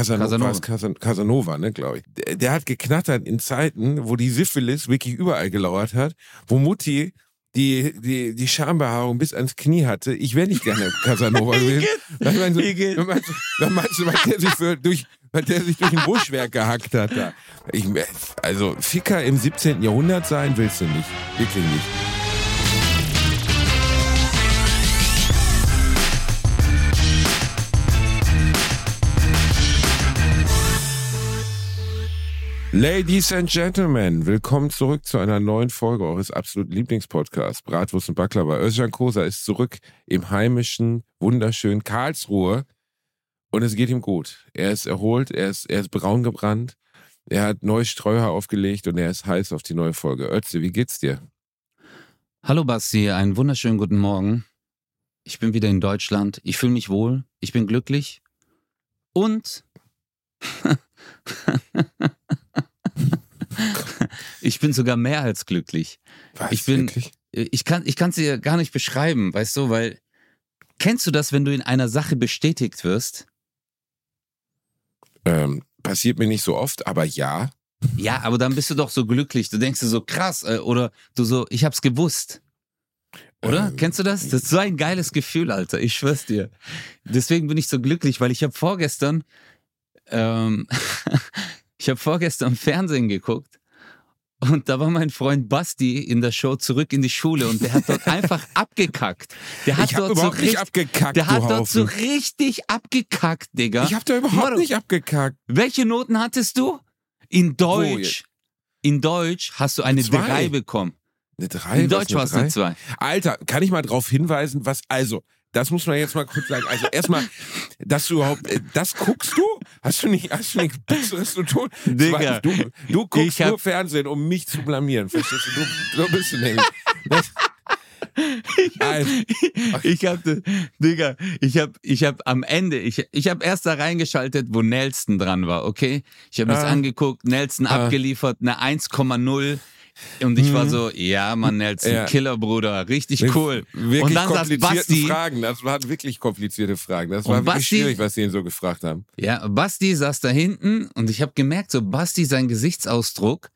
Casanova, Casanova. Casanova ne, glaube ich. Der, der, hat geknattert in Zeiten, wo die Syphilis wirklich überall gelauert hat, wo Mutti die, die, die Schambehaarung bis ans Knie hatte. Ich wäre nicht gerne Casanova gewesen. Dann meinst du, dann meinst du, dann meinst du weil der sich für, durch, weil der sich durch ein Buschwerk gehackt hat da. Ich, also Ficker im 17. Jahrhundert sein willst du nicht. Wirklich nicht. Ladies and Gentlemen, willkommen zurück zu einer neuen Folge eures absoluten Lieblingspodcasts Bratwurst und Baklava. Özcan Kosa ist zurück im heimischen, wunderschönen Karlsruhe und es geht ihm gut. Er ist erholt, er ist, er ist braun gebrannt, er hat neue Streuhaar aufgelegt und er ist heiß auf die neue Folge. Ötze, wie geht's dir? Hallo Basti, einen wunderschönen guten Morgen. Ich bin wieder in Deutschland, ich fühle mich wohl, ich bin glücklich und ich bin sogar mehr als glücklich. Was, ich bin, wirklich? ich kann, ich kann es dir gar nicht beschreiben, weißt du, weil kennst du das, wenn du in einer Sache bestätigt wirst? Ähm, passiert mir nicht so oft, aber ja. Ja, aber dann bist du doch so glücklich. Du denkst dir so krass äh, oder du so, ich hab's gewusst. Oder? Ähm, Kennst du das? Das ist so ein geiles Gefühl, Alter. Ich schwör's dir. Deswegen bin ich so glücklich, weil ich habe vorgestern, ähm, ich habe vorgestern Fernsehen geguckt und da war mein Freund Basti in der Show zurück in die Schule und der hat dort einfach abgekackt. Der hat ich hab dort überhaupt so nicht richtig, abgekackt, Der hat dort so Haufen. richtig abgekackt, Digga. Ich habe da überhaupt Motto. nicht abgekackt. Welche Noten hattest du? In Deutsch. In Deutsch hast du eine Zwei. 3 bekommen. Eine 3? In Deutsch war es eine 2. Alter, kann ich mal darauf hinweisen, was, also, das muss man jetzt mal kurz sagen. Also erstmal, dass du überhaupt, äh, das guckst du? Hast du nicht, hast du nichts Besseres zu tun? Digga, du, du guckst ich hab- nur Fernsehen, um mich zu blamieren. Verstehst du? So bist du nämlich. Das, also, Ich hab, Digga, ich hab, ich hab am Ende, ich, ich hab erst da reingeschaltet, wo Nelson dran war, okay? Ich habe das Ah. angeguckt, Nelson Ah. abgeliefert, eine 1,0 und ich war Mhm. so, ja, Mann, Nelson, Ja. Killerbruder, richtig cool. Wirklich und dann saß komplizierte Basti, Fragen. Das waren wirklich komplizierte Fragen. Das war wirklich Basti- schwierig, was sie ihn so gefragt haben. ja, Basti saß da hinten und ich habe gemerkt, so Basti, sein Gesichtsausdruck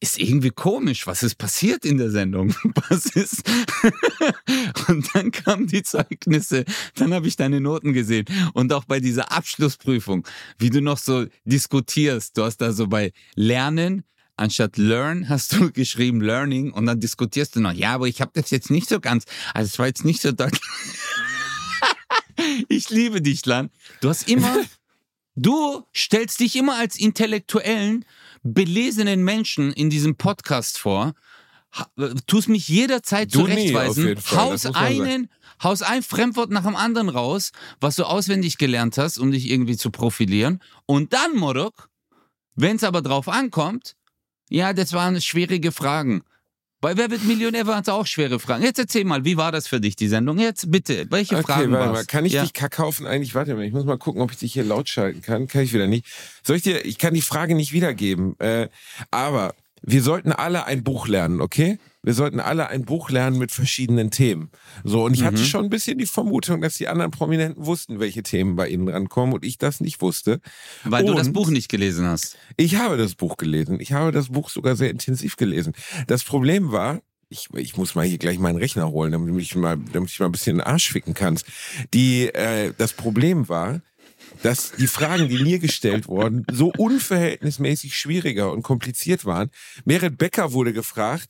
ist irgendwie komisch. Was ist passiert in der Sendung? Was ist? und dann kamen die Zeugnisse, dann habe ich deine Noten gesehen und auch bei dieser Abschlussprüfung, wie du noch so diskutierst. Du hast da so bei Lernen Anstatt learn hast du geschrieben learning und dann diskutierst du noch, ja, aber ich habe das jetzt nicht so ganz, also es war jetzt nicht so deutlich. ich liebe dich, Lan. Du hast immer, du stellst dich immer als intellektuellen, belesenen Menschen in diesem Podcast vor, tust mich jederzeit Du nie, zurechtweisen, jeden Fall, haus einen, haus ein Fremdwort nach dem anderen raus, was du auswendig gelernt hast, um dich irgendwie zu profilieren. Und dann, Morok, wenn es aber drauf ankommt, ja, das waren schwierige Fragen. Bei Wer wird Millionär waren es auch schwere Fragen. Jetzt erzähl mal, wie war das für dich, die Sendung? Jetzt bitte, welche Okay, Fragen warte mal. Kann ich ja. dich kakaufen eigentlich? Warte mal, ich muss mal gucken, ob ich dich hier laut schalten kann. Kann ich wieder nicht. Soll ich dir, ich kann die Frage nicht wiedergeben. Äh, aber wir sollten alle ein Buch lernen, okay? Wir sollten alle ein Buch lernen mit verschiedenen Themen. So, und ich Mhm. hatte schon ein bisschen die Vermutung, dass die anderen Prominenten wussten, welche Themen bei ihnen rankommen und ich das nicht wusste. Weil du das Und- Buch nicht gelesen hast. Ich habe das Buch gelesen. Ich habe das Buch sogar sehr intensiv gelesen. Das Problem war, ich, ich muss mal hier gleich meinen Rechner holen, damit ich mal, damit ich mal ein bisschen den Arsch ficken kannst. Die, äh, das Problem war, dass die Fragen, die mir gestellt wurden, so unverhältnismäßig schwieriger und kompliziert waren. Merit Becker wurde gefragt,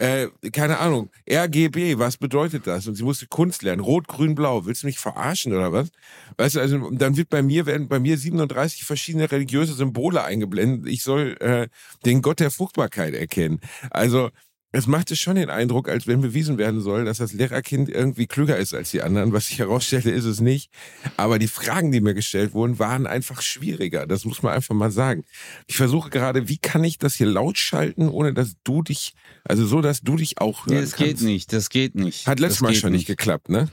äh, keine Ahnung, RGB, was bedeutet das? Und sie musste Kunst lernen. Rot, Grün, Blau. Willst du mich verarschen oder was? Weißt du, also dann wird bei mir, werden bei mir 37 verschiedene religiöse Symbole eingeblendet. Ich soll äh, den Gott der Fruchtbarkeit erkennen. Also es machte schon den Eindruck, als wenn bewiesen werden soll, dass das Lehrerkind irgendwie klüger ist als die anderen. Was sich herausstellte, ist es nicht. Aber die Fragen, die mir gestellt wurden, waren einfach schwieriger. Das muss man einfach mal sagen. Ich versuche gerade, wie kann ich das hier laut schalten, ohne dass du dich, also so, dass du dich auch hören Nee, das geht kannst. nicht, das geht nicht. Hat letztes Mal geht schon nicht geklappt, ne?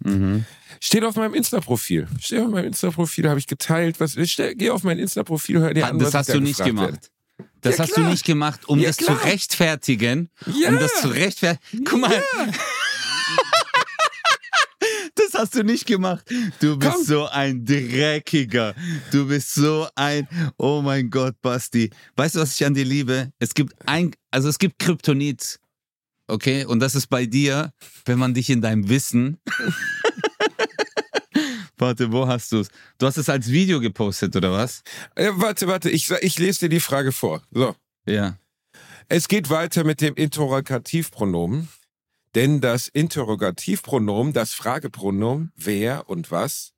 Mhm. Steht auf meinem Insta-Profil. Steht auf meinem Insta-Profil, habe ich geteilt. Was, stell, geh auf mein Insta-Profil, hör dir an, Das hast ich da du nicht gemacht. werde. Das Ja, hast klar. du nicht gemacht, um Ja, das klar. zu rechtfertigen. Ja. Um das zu rechtfertigen. Guck mal. Das hast du nicht gemacht. Du bist Komm. so ein Dreckiger. Du bist so ein, oh mein Gott, Basti. Weißt du, was ich an dir liebe? Es gibt ein, also es gibt Kryptonit. Okay? Und das ist bei dir, wenn man dich in deinem Wissen. Warte, wo hast du es? Du hast es als Video gepostet, oder was? Äh, warte, warte, ich, ich lese dir die Frage vor. So. Ja. Es geht weiter mit dem Interrogativpronomen, denn das Interrogativpronomen, das Fragepronomen, wer und was,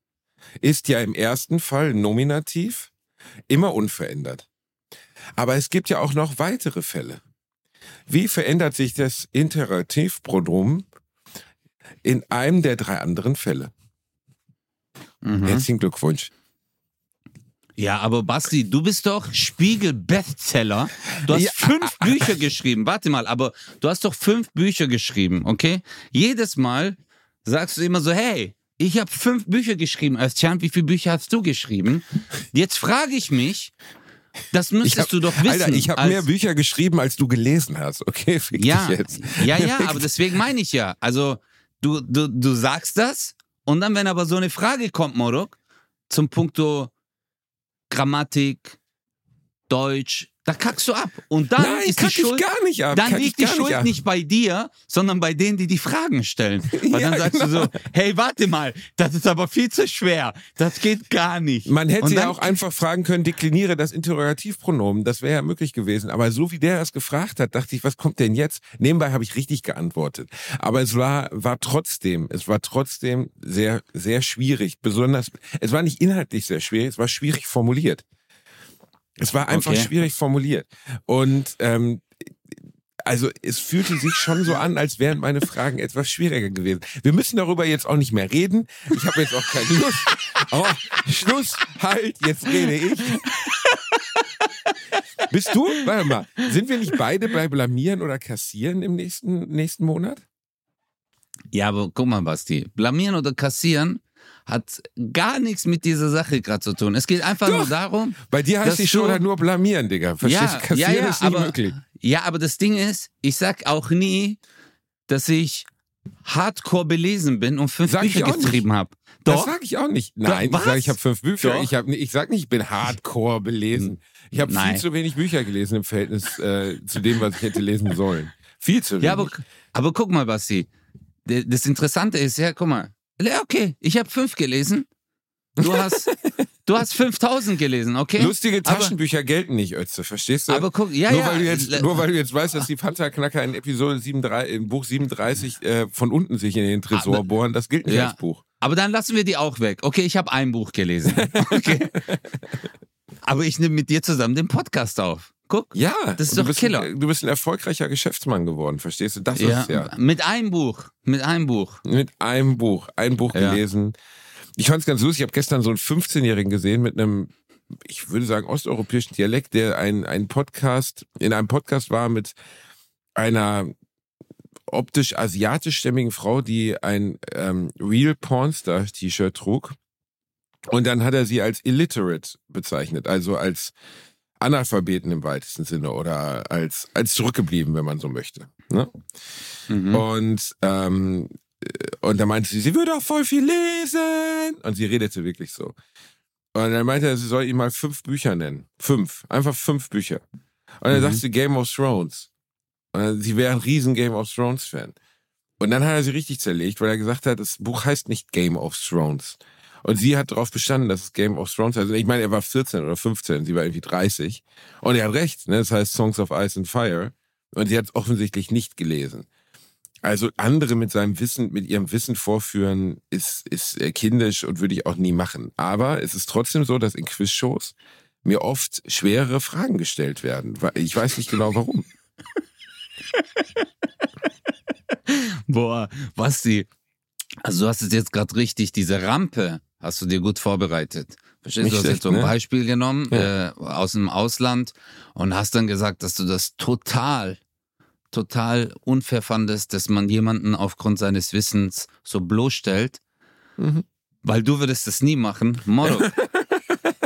ist ja im ersten Fall nominativ, immer unverändert. Aber es gibt ja auch noch weitere Fälle. Wie verändert sich das Interrogativpronomen in einem der drei anderen Fälle? Mhm. Herzlichen Glückwunsch. Ja, aber Basti, du bist doch Spiegel-Bestseller. Du hast Ja. fünf Bücher geschrieben. Warte mal, aber du hast doch fünf Bücher geschrieben, okay? Jedes Mal sagst du immer so, hey, ich habe fünf Bücher geschrieben. Özcan, wie viele Bücher hast du geschrieben? Jetzt frage ich mich, das müsstest hab- du doch wissen. Alter, ich habe mehr Bücher geschrieben, als du gelesen hast. Okay, fick ja, dich jetzt. ja, ja, aber deswegen meine ich ja. Also, du, du, du sagst das und dann, wenn aber so eine Frage kommt, Morok, zum Punkto Grammatik, Deutsch, da kackst du ab. Und dann Nein, ist die Schuld, gar nicht ab. dann kack liegt die Schuld ab. nicht bei dir, sondern bei denen, die die Fragen stellen. Weil Ja, dann sagst du so, hey, warte mal, das ist aber viel zu schwer. Das geht gar nicht. Man hätte ja auch einfach fragen können, dekliniere das Interrogativpronomen. Das wäre ja möglich gewesen. Aber so wie der das gefragt hat, dachte ich, was kommt denn jetzt? Nebenbei habe ich richtig geantwortet. Aber es war, war trotzdem, es war trotzdem sehr, sehr schwierig. Besonders, es war nicht inhaltlich sehr schwierig, es war schwierig formuliert. Es war einfach Okay. schwierig formuliert. Und ähm, also es fühlte sich schon so an, als wären meine Fragen etwas schwieriger gewesen. Wir müssen darüber jetzt auch nicht mehr reden. Ich habe jetzt auch keine Lust. Oh, Schluss, halt, jetzt rede ich. Bist du? Warte mal, sind wir nicht beide bei Blamieren oder Kassieren im nächsten, nächsten Monat? Ja, aber guck mal, Basti, blamieren oder kassieren hat gar nichts mit dieser Sache gerade zu tun. Es geht einfach nur Doch. darum, Bei dir heißt die Show halt nur blamieren, Digga. Verstehst Ja, du? Kassieren ja, ja, ist nicht aber- möglich. Ja, aber das Ding ist, ich sag auch nie, dass ich hardcore belesen bin und fünf Sag ich Bücher geschrieben habe. Das Doch. sage ich auch nicht. Nein, ich was? sage, ich habe fünf Bücher. Doch. Ich, hab, ich sage nicht, ich bin hardcore belesen. Ich habe viel zu wenig Bücher gelesen im Verhältnis äh, zu dem, was ich hätte lesen sollen. Viel zu wenig. Ja, aber, aber guck mal, Basti. Das Interessante ist, ja, guck mal. Ja, okay, ich habe fünf gelesen. Du hast, du hast 5000 gelesen, okay? Lustige Aber- Taschenbücher gelten nicht, Ötze, verstehst du? Aber guck, ja, nur, ja. weil du jetzt, nur weil du jetzt weißt, dass die Pantherknacker in Episode 37, im Buch 37 äh, von unten sich in den Tresor Aber- bohren, das gilt nicht Ja. als Buch. Aber dann lassen wir die auch weg. Okay, ich habe ein Buch gelesen. Okay. Aber ich nehme mit dir zusammen den Podcast auf. Guck. Ja, Das ist doch bist Killer. Ein, du bist ein erfolgreicher Geschäftsmann geworden, verstehst du? Das Ja, ist ja. Mit einem Buch. Mit einem Buch. Mit einem Buch, ein Buch Ja. gelesen. Ich fand es ganz lustig, ich habe gestern so einen 15-Jährigen gesehen mit einem, ich würde sagen, osteuropäischen Dialekt, der ein, ein Podcast, in einem Podcast war mit einer optisch asiatischstämmigen Frau, die ein ähm, Real Pornstar T-Shirt trug. Und dann hat er sie als illiterate bezeichnet, also als Analphabeten im weitesten Sinne oder als, als zurückgeblieben, wenn man so möchte. Ne? Mhm. Und, ähm, äh, und dann meinte sie, sie würde auch voll viel lesen. Und sie redete wirklich so. Und dann meinte er, sie soll ihm mal fünf Bücher nennen. Fünf. Einfach fünf Bücher. Und dann Mhm. sagte sie Game of Thrones. Und dann, sie wäre ein riesen Game of Thrones Fan. Und dann hat er sie richtig zerlegt, weil er gesagt hat, das Buch heißt nicht Game of Thrones. Und sie hat darauf bestanden, dass es Game of Thrones heißt. Ich meine, er war 14 oder 15, sie war irgendwie 30. Und er hat recht, ne? Das heißt Songs of Ice and Fire. Und sie hat es offensichtlich nicht gelesen. Also andere mit seinem Wissen, mit ihrem Wissen vorführen, ist, ist äh, kindisch und würde ich auch nie machen. Aber es ist trotzdem so, dass in Quizshows mir oft schwere Fragen gestellt werden. Ich weiß nicht genau warum. Boah, Basti. Also du hast es jetzt gerade richtig, diese Rampe hast du dir gut vorbereitet. Verstehst Nicht du? Du hast schlecht, jetzt so ein ne? Beispiel genommen Ja. äh, aus dem Ausland und hast dann gesagt, dass du das total, total unfair fandest, dass man jemanden aufgrund seines Wissens so bloßstellt, Mhm. weil du würdest das nie machen. Moro.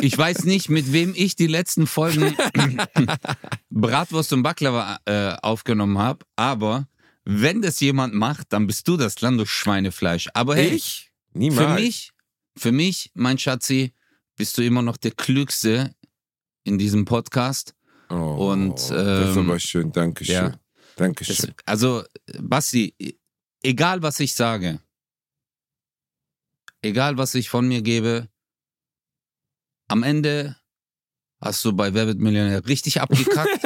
Ich weiß nicht, mit wem ich die letzten Folgen Bratwurst und Baklava äh, aufgenommen habe, aber wenn das jemand macht, dann bist du das Land, du Schweinefleisch. Aber hey, Ich? Niemals. Für mich, für mich, mein Schatzi, bist du immer noch der Klügste in diesem Podcast. Oh, Und, das ist ähm, aber schön. Dankeschön. ja. Dankeschön. Das, also, Basti, egal was ich sage, egal was ich von mir gebe, am Ende hast du bei Wer wird Millionär richtig abgekackt.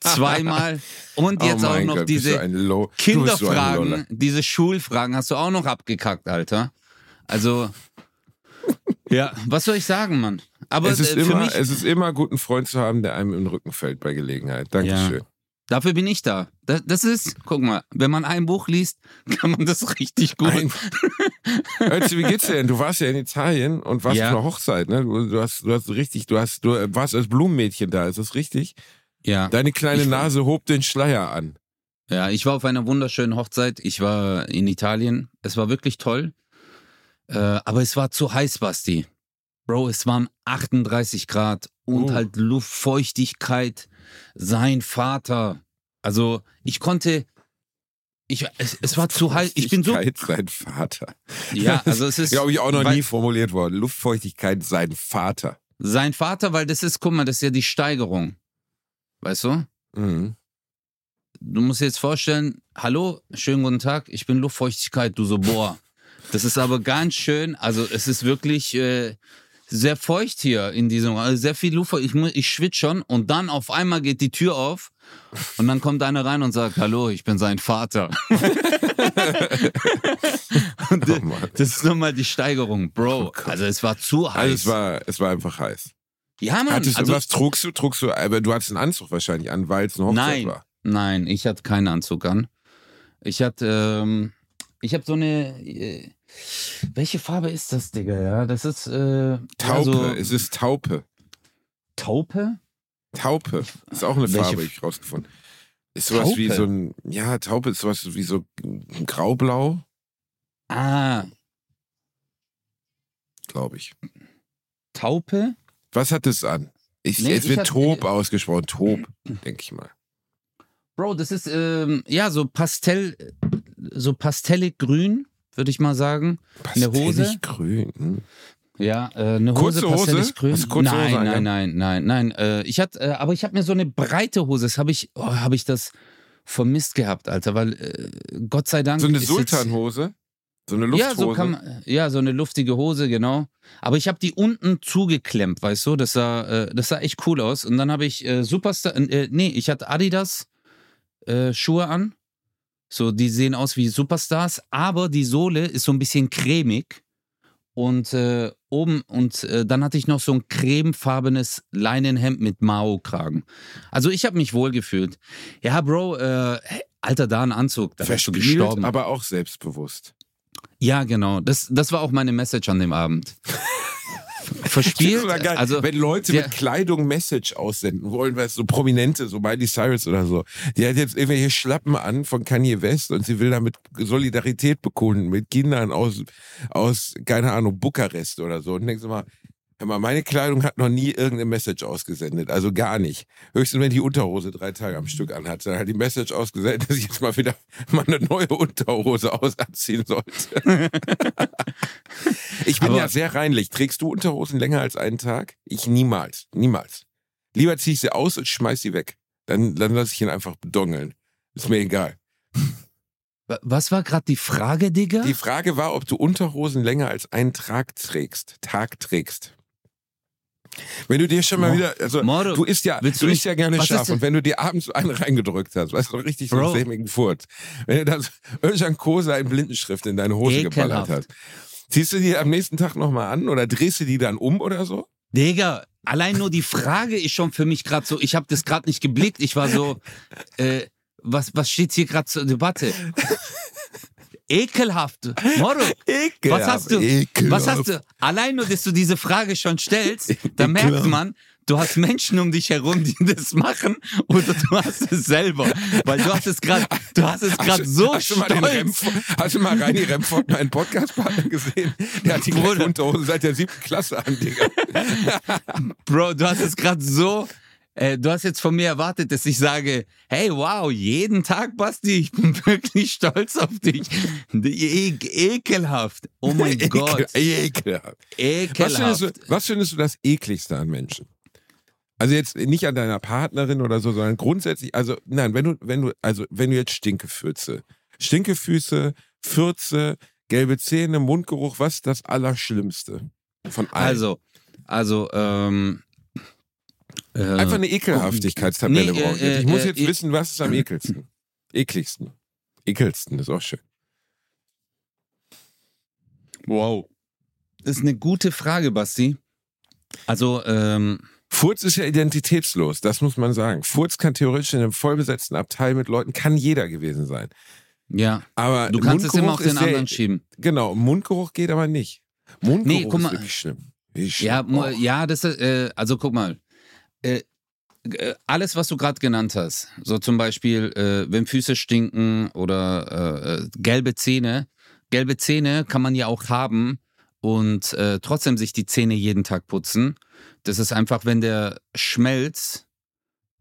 Zweimal. Und jetzt oh auch noch Gott, diese so. Kinderfragen, diese Schulfragen hast du auch noch abgekackt, Alter. Also, ja, was soll ich sagen, Mann? Aber es, ist äh, immer, es ist immer gut, einen Freund zu haben, der einem im Rücken fällt bei Gelegenheit. Dankeschön. dafür bin ich da. Das, das ist, guck mal, wenn man ein Buch liest, kann man das richtig gut. Ein- Ötzi, wie geht's dir denn? Du warst ja in Italien und warst Ja. auf einer Hochzeit, ne? Du, du, hast, du hast richtig, du hast, du warst als Blumenmädchen da, ist das richtig? ja. Deine kleine Ich Nase hob den Schleier an. Ja, ich war auf einer wunderschönen Hochzeit. Ich war in Italien. Es war wirklich toll. Äh, aber es war zu heiß, Basti. Bro, es waren 38 Grad und Oh. halt Luftfeuchtigkeit. Sein Vater. Also, ich konnte. Ich, es, es war zu heiß. Ich bin so. Luftfeuchtigkeit, sein Vater. Ja, also es ist. Glaube ich auch noch weil- nie formuliert worden. Luftfeuchtigkeit, sein Vater. Sein Vater, weil das ist, guck mal, das ist ja die Steigerung. Weißt du? Mhm. Du musst dir jetzt vorstellen, hallo, schönen guten Tag, ich bin Luftfeuchtigkeit. Du so, boah. Das ist aber ganz schön, also es ist wirklich äh, sehr feucht hier in diesem, also sehr viel Luft. Ich, ich schwitze schon und dann auf einmal geht die Tür auf und dann kommt einer rein und sagt, hallo, ich bin sein Vater. und Oh das ist nochmal die Steigerung, Bro. Oh also es war zu heiß. Also es war, es war einfach heiß. ja, Mann. Hattest also, du, was trugst du? Trugst du, aber du hattest einen Anzug wahrscheinlich an, weil es eine Hochzeit Nein. war. Nein, ich hatte keinen Anzug an. Ich hatte, ähm, ich habe so eine, äh, welche Farbe ist das, Digga? Ja, das ist, äh, Taupe, Also, es ist Taupe. Taupe? Taupe. Ist auch eine Welche Farbe, ich rausgefunden. Ist sowas wie Taupe? so ein, ja, Taupe ist sowas wie so ein Graublau, Ah, glaube ich. Taupe? Was hat es an? Ich, Nee, es wird Taub ausgesprochen, Taub, denke ich mal. Bro, das ist, ähm, ja, so Pastell, so pastellig grün, würde ich mal sagen. Eine Hose? Pastellig grün. Hm. Ja, äh, eine Kurze Hose, pastellig Hose? grün. Kurze nein, Hose nein, angehabt? nein, nein, nein, Äh, ich hatte, äh, aber ich habe mir so eine breite Hose, das habe ich, oh, habe ich das vermisst gehabt, Alter, weil äh, Gott sei Dank So eine Sultanhose? So eine Lufthose? Ja, so kann man, ja, so eine luftige Hose, genau. Aber ich habe die unten zugeklemmt, weißt du? Das sah, äh, das sah echt cool aus. Und dann habe ich äh, Superstar, äh, nee, ich hatte Adidas äh, Schuhe an. So, die sehen aus wie Superstars, aber die Sohle ist so ein bisschen cremig. Und äh, oben, und äh, dann hatte ich noch so ein cremefarbenes Leinenhemd mit Mao-Kragen. Also ich habe mich wohl gefühlt. Ja, Bro, äh, Alter, da ein Anzug, da wärst du gestorben. aber auch selbstbewusst. Ja, genau. Das, das war auch meine Message an dem Abend. Verspielt. Geil, Also, wenn Leute der- mit Kleidung Message aussenden wollen, weil es so Prominente, so Miley Cyrus oder so, die hat jetzt irgendwelche Schlappen an von Kanye West und sie will damit Solidarität bekunden mit Kindern aus, aus keine Ahnung, Bukarest oder so. Und denkst du mal, mal, meine Kleidung hat noch nie irgendeine Message ausgesendet, also gar nicht. Höchstens, wenn die Unterhose drei Tage am Stück anhat, dann hat die Message ausgesendet, dass ich jetzt mal wieder mal eine neue Unterhose aus anziehen sollte. Ich bin Aber- ja sehr reinlich. Trägst du Unterhosen länger als einen Tag? Ich niemals. Niemals. Lieber ziehe ich sie aus und schmeiß sie weg. Dann, dann lasse ich ihn einfach bedongeln. Ist mir egal. wa- was war gerade die Frage, Digga? Die Frage war, ob du Unterhosen länger als einen Tag trägst. Tag trägst. Wenn du dir schon mal wieder, also Moro, du isst ja, du isst ja gerne scharf und wenn du dir abends so einen reingedrückt hast, weißt du, richtig so sämigen Furz, wenn du so Özcan Kosa in Blindenschrift in deine Hose geballert Ekelhaft. hast, ziehst du die am nächsten Tag nochmal an oder drehst du die dann um oder so? Digga, allein nur die Frage ist schon für mich gerade so, ich habe das gerade nicht geblickt. Ich war so, äh, was, was steht hier gerade zur Debatte? Ekelhaft. Moro, was hast du? Was hast du? Allein nur, dass du diese Frage schon stellst, da merkt Ekelhaft. man, du hast Menschen um dich herum, die das machen, oder du hast es selber. Weil du hast es gerade, du hast es gerade so hast, du stolz. Remford, hast du mal Reini Remford, meinen Podcast-Partner gesehen? Der hat die Bruder. Unterhose seit der siebten Klasse an, Digga. Bro, du hast es gerade so äh, du hast jetzt von mir erwartet, dass ich sage, hey, wow, jeden Tag, Basti, ich bin wirklich stolz auf dich. E ekelhaft. Oh mein Gott. Ekelhaft. Was Ekelhaft. findest, du, was findest du das ekligste an Menschen? Also jetzt nicht an deiner Partnerin oder so, sondern grundsätzlich, also nein, wenn du, wenn du, also wenn du jetzt Stinkefüße, Stinkefüße, Fürze, gelbe Zähne, Mundgeruch, was ist das Allerschlimmste von allen? Also, also, ähm. Äh, Einfach eine Ekelhaftigkeitstabelle Nee, äh, brauche ich jetzt. Ich äh, muss äh, jetzt äh, wissen, was ist am ekelsten. Ekligsten. Ekelsten ist auch schön. Wow. Das ist eine gute Frage, Basti. Also, ähm, Furz ist ja identitätslos, das muss man sagen. Furz kann theoretisch in einem vollbesetzten Abteil mit Leuten, kann jeder gewesen sein. ja. Aber Du kannst es immer auf Mundgeruch den ist sehr- anderen schieben. Genau, Mundgeruch geht aber nicht. Mundgeruch Nee, guck mal. ist wirklich schlimm. Schlimm. Ja, Oh. ja, das ist, äh, also guck mal. Äh, äh, alles, was du gerade genannt hast, so zum Beispiel, äh, wenn Füße stinken oder äh, äh, gelbe Zähne. Gelbe Zähne kann man ja auch haben und äh, trotzdem sich die Zähne jeden Tag putzen. Das ist einfach, wenn der Schmelz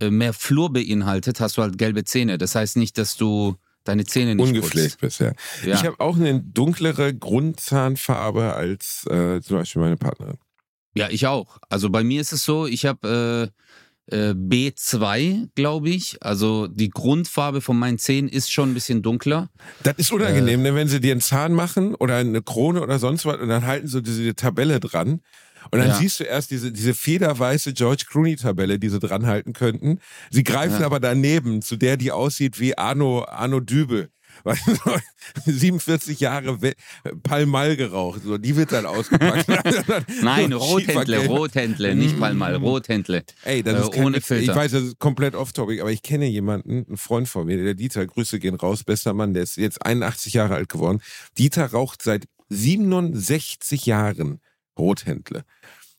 äh, mehr Flur beinhaltet, hast du halt gelbe Zähne. Das heißt nicht, dass du deine Zähne nicht Ungepflegt putzt. Ja. Ich habe auch eine dunklere Grundzahnfarbe als zum Beispiel meine Partnerin. Ja, ich auch. Also bei mir ist es so, ich habe äh, äh, B2, glaube ich. Also die Grundfarbe von meinen Zähnen ist schon ein bisschen dunkler. Das ist Äh. unangenehm, ne? wenn sie dir einen Zahn machen oder eine Krone oder sonst was und dann halten sie diese Tabelle dran. Und dann Ja. siehst du erst diese, diese federweiße George Clooney-Tabelle, die sie dran halten könnten. Sie greifen Ja. aber daneben zu der, die aussieht wie Arno, Arno Dübel. Weißt du, so 47 Jahre Palmal geraucht. So, die wird dann ausgepackt. Nein, So Rothändle. Rothändle, nicht Palmal, Rothändle. Ey, das Äh, ist kein ohne. Filter. Ich weiß, das ist komplett off-topic, aber ich kenne jemanden, einen Freund von mir, der Dieter, Grüße gehen raus, bester Mann, der ist jetzt 81 Jahre alt geworden. Dieter raucht seit 67 Jahren Rothändle.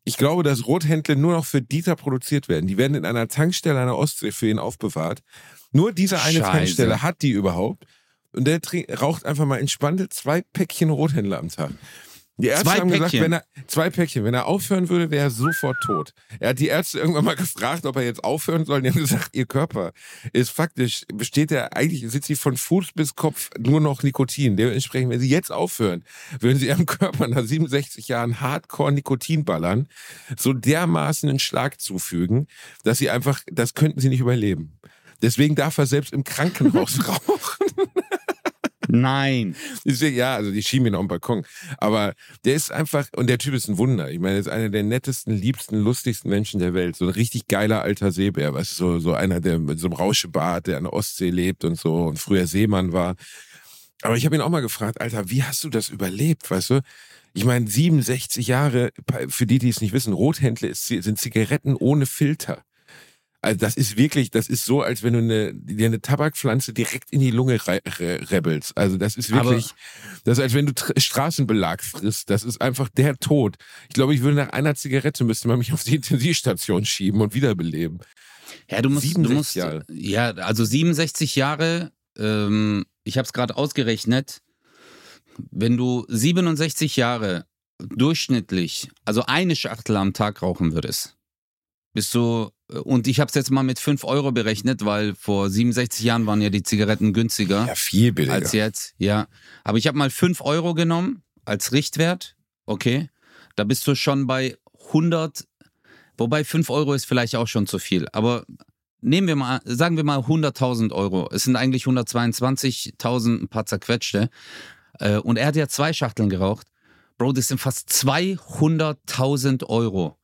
Ich glaube, dass Rothändle nur noch für Dieter produziert werden. Die werden in einer Tankstelle an der Ostsee für ihn aufbewahrt. Nur diese eine Scheiße. Tankstelle hat die überhaupt. Und der trink- raucht einfach mal entspannte zwei Päckchen Rothändle am Tag. Die Ärzte Zwei haben gesagt, Päckchen? wenn er zwei Päckchen, wenn er aufhören würde, wäre er sofort tot. Er hat die Ärzte irgendwann mal gefragt, ob er jetzt aufhören soll. Die haben gesagt, ihr Körper ist faktisch, besteht er eigentlich, sitzt sie von Fuß bis Kopf nur noch Nikotin. Dementsprechend, wenn sie jetzt aufhören, würden sie ihrem Körper nach 67 Jahren Hardcore Nikotin ballern, so dermaßen einen Schlag zufügen, dass sie einfach, das könnten sie nicht überleben. Deswegen darf er selbst im Krankenhaus rauchen. Nein. Ja, also die schieben ihn auf den Balkon. Aber der ist einfach, und der Typ ist ein Wunder. Ich meine, er ist einer der nettesten, liebsten, lustigsten Menschen der Welt. So ein richtig geiler alter Seebär. Weißt du, so, so einer, der mit so einem Rauschebart, der an der Ostsee lebt und so und früher Seemann war. Aber ich habe ihn auch mal gefragt, Alter, wie hast du das überlebt, weißt du? Ich meine, 67 Jahre, für die, die es nicht wissen, Rothändle ist, sind Zigaretten ohne Filter. Also das ist wirklich, das ist so, als wenn du eine, dir eine Tabakpflanze direkt in die Lunge re re rebelst. Also das ist Aber- wirklich, das ist, als wenn du Tr Straßenbelag frisst. Das ist einfach der Tod. Ich glaube, ich würde nach einer Zigarette müsste man mich auf die Intensivstation schieben und wiederbeleben. Ja, du musst, du 67 musst Jahre. ja, also 67 Jahre, ähm, ich habe es gerade ausgerechnet, wenn du 67 Jahre durchschnittlich, also eine Schachtel am Tag rauchen würdest, bist du, und ich habe es jetzt mal mit 5 Euro berechnet, weil vor 67 Jahren waren ja die Zigaretten günstiger Ja, viel billiger. als jetzt, ja. Aber ich habe mal 5 Euro genommen als Richtwert, okay. Da bist du schon bei 100, wobei 5 Euro ist vielleicht auch schon zu viel. Aber nehmen wir mal, sagen wir mal 100.000 Euro. Es sind eigentlich 122.000, ein paar zerquetschte. Äh, Und er hat ja zwei Schachteln geraucht. Bro, das sind fast 200.000 Euro.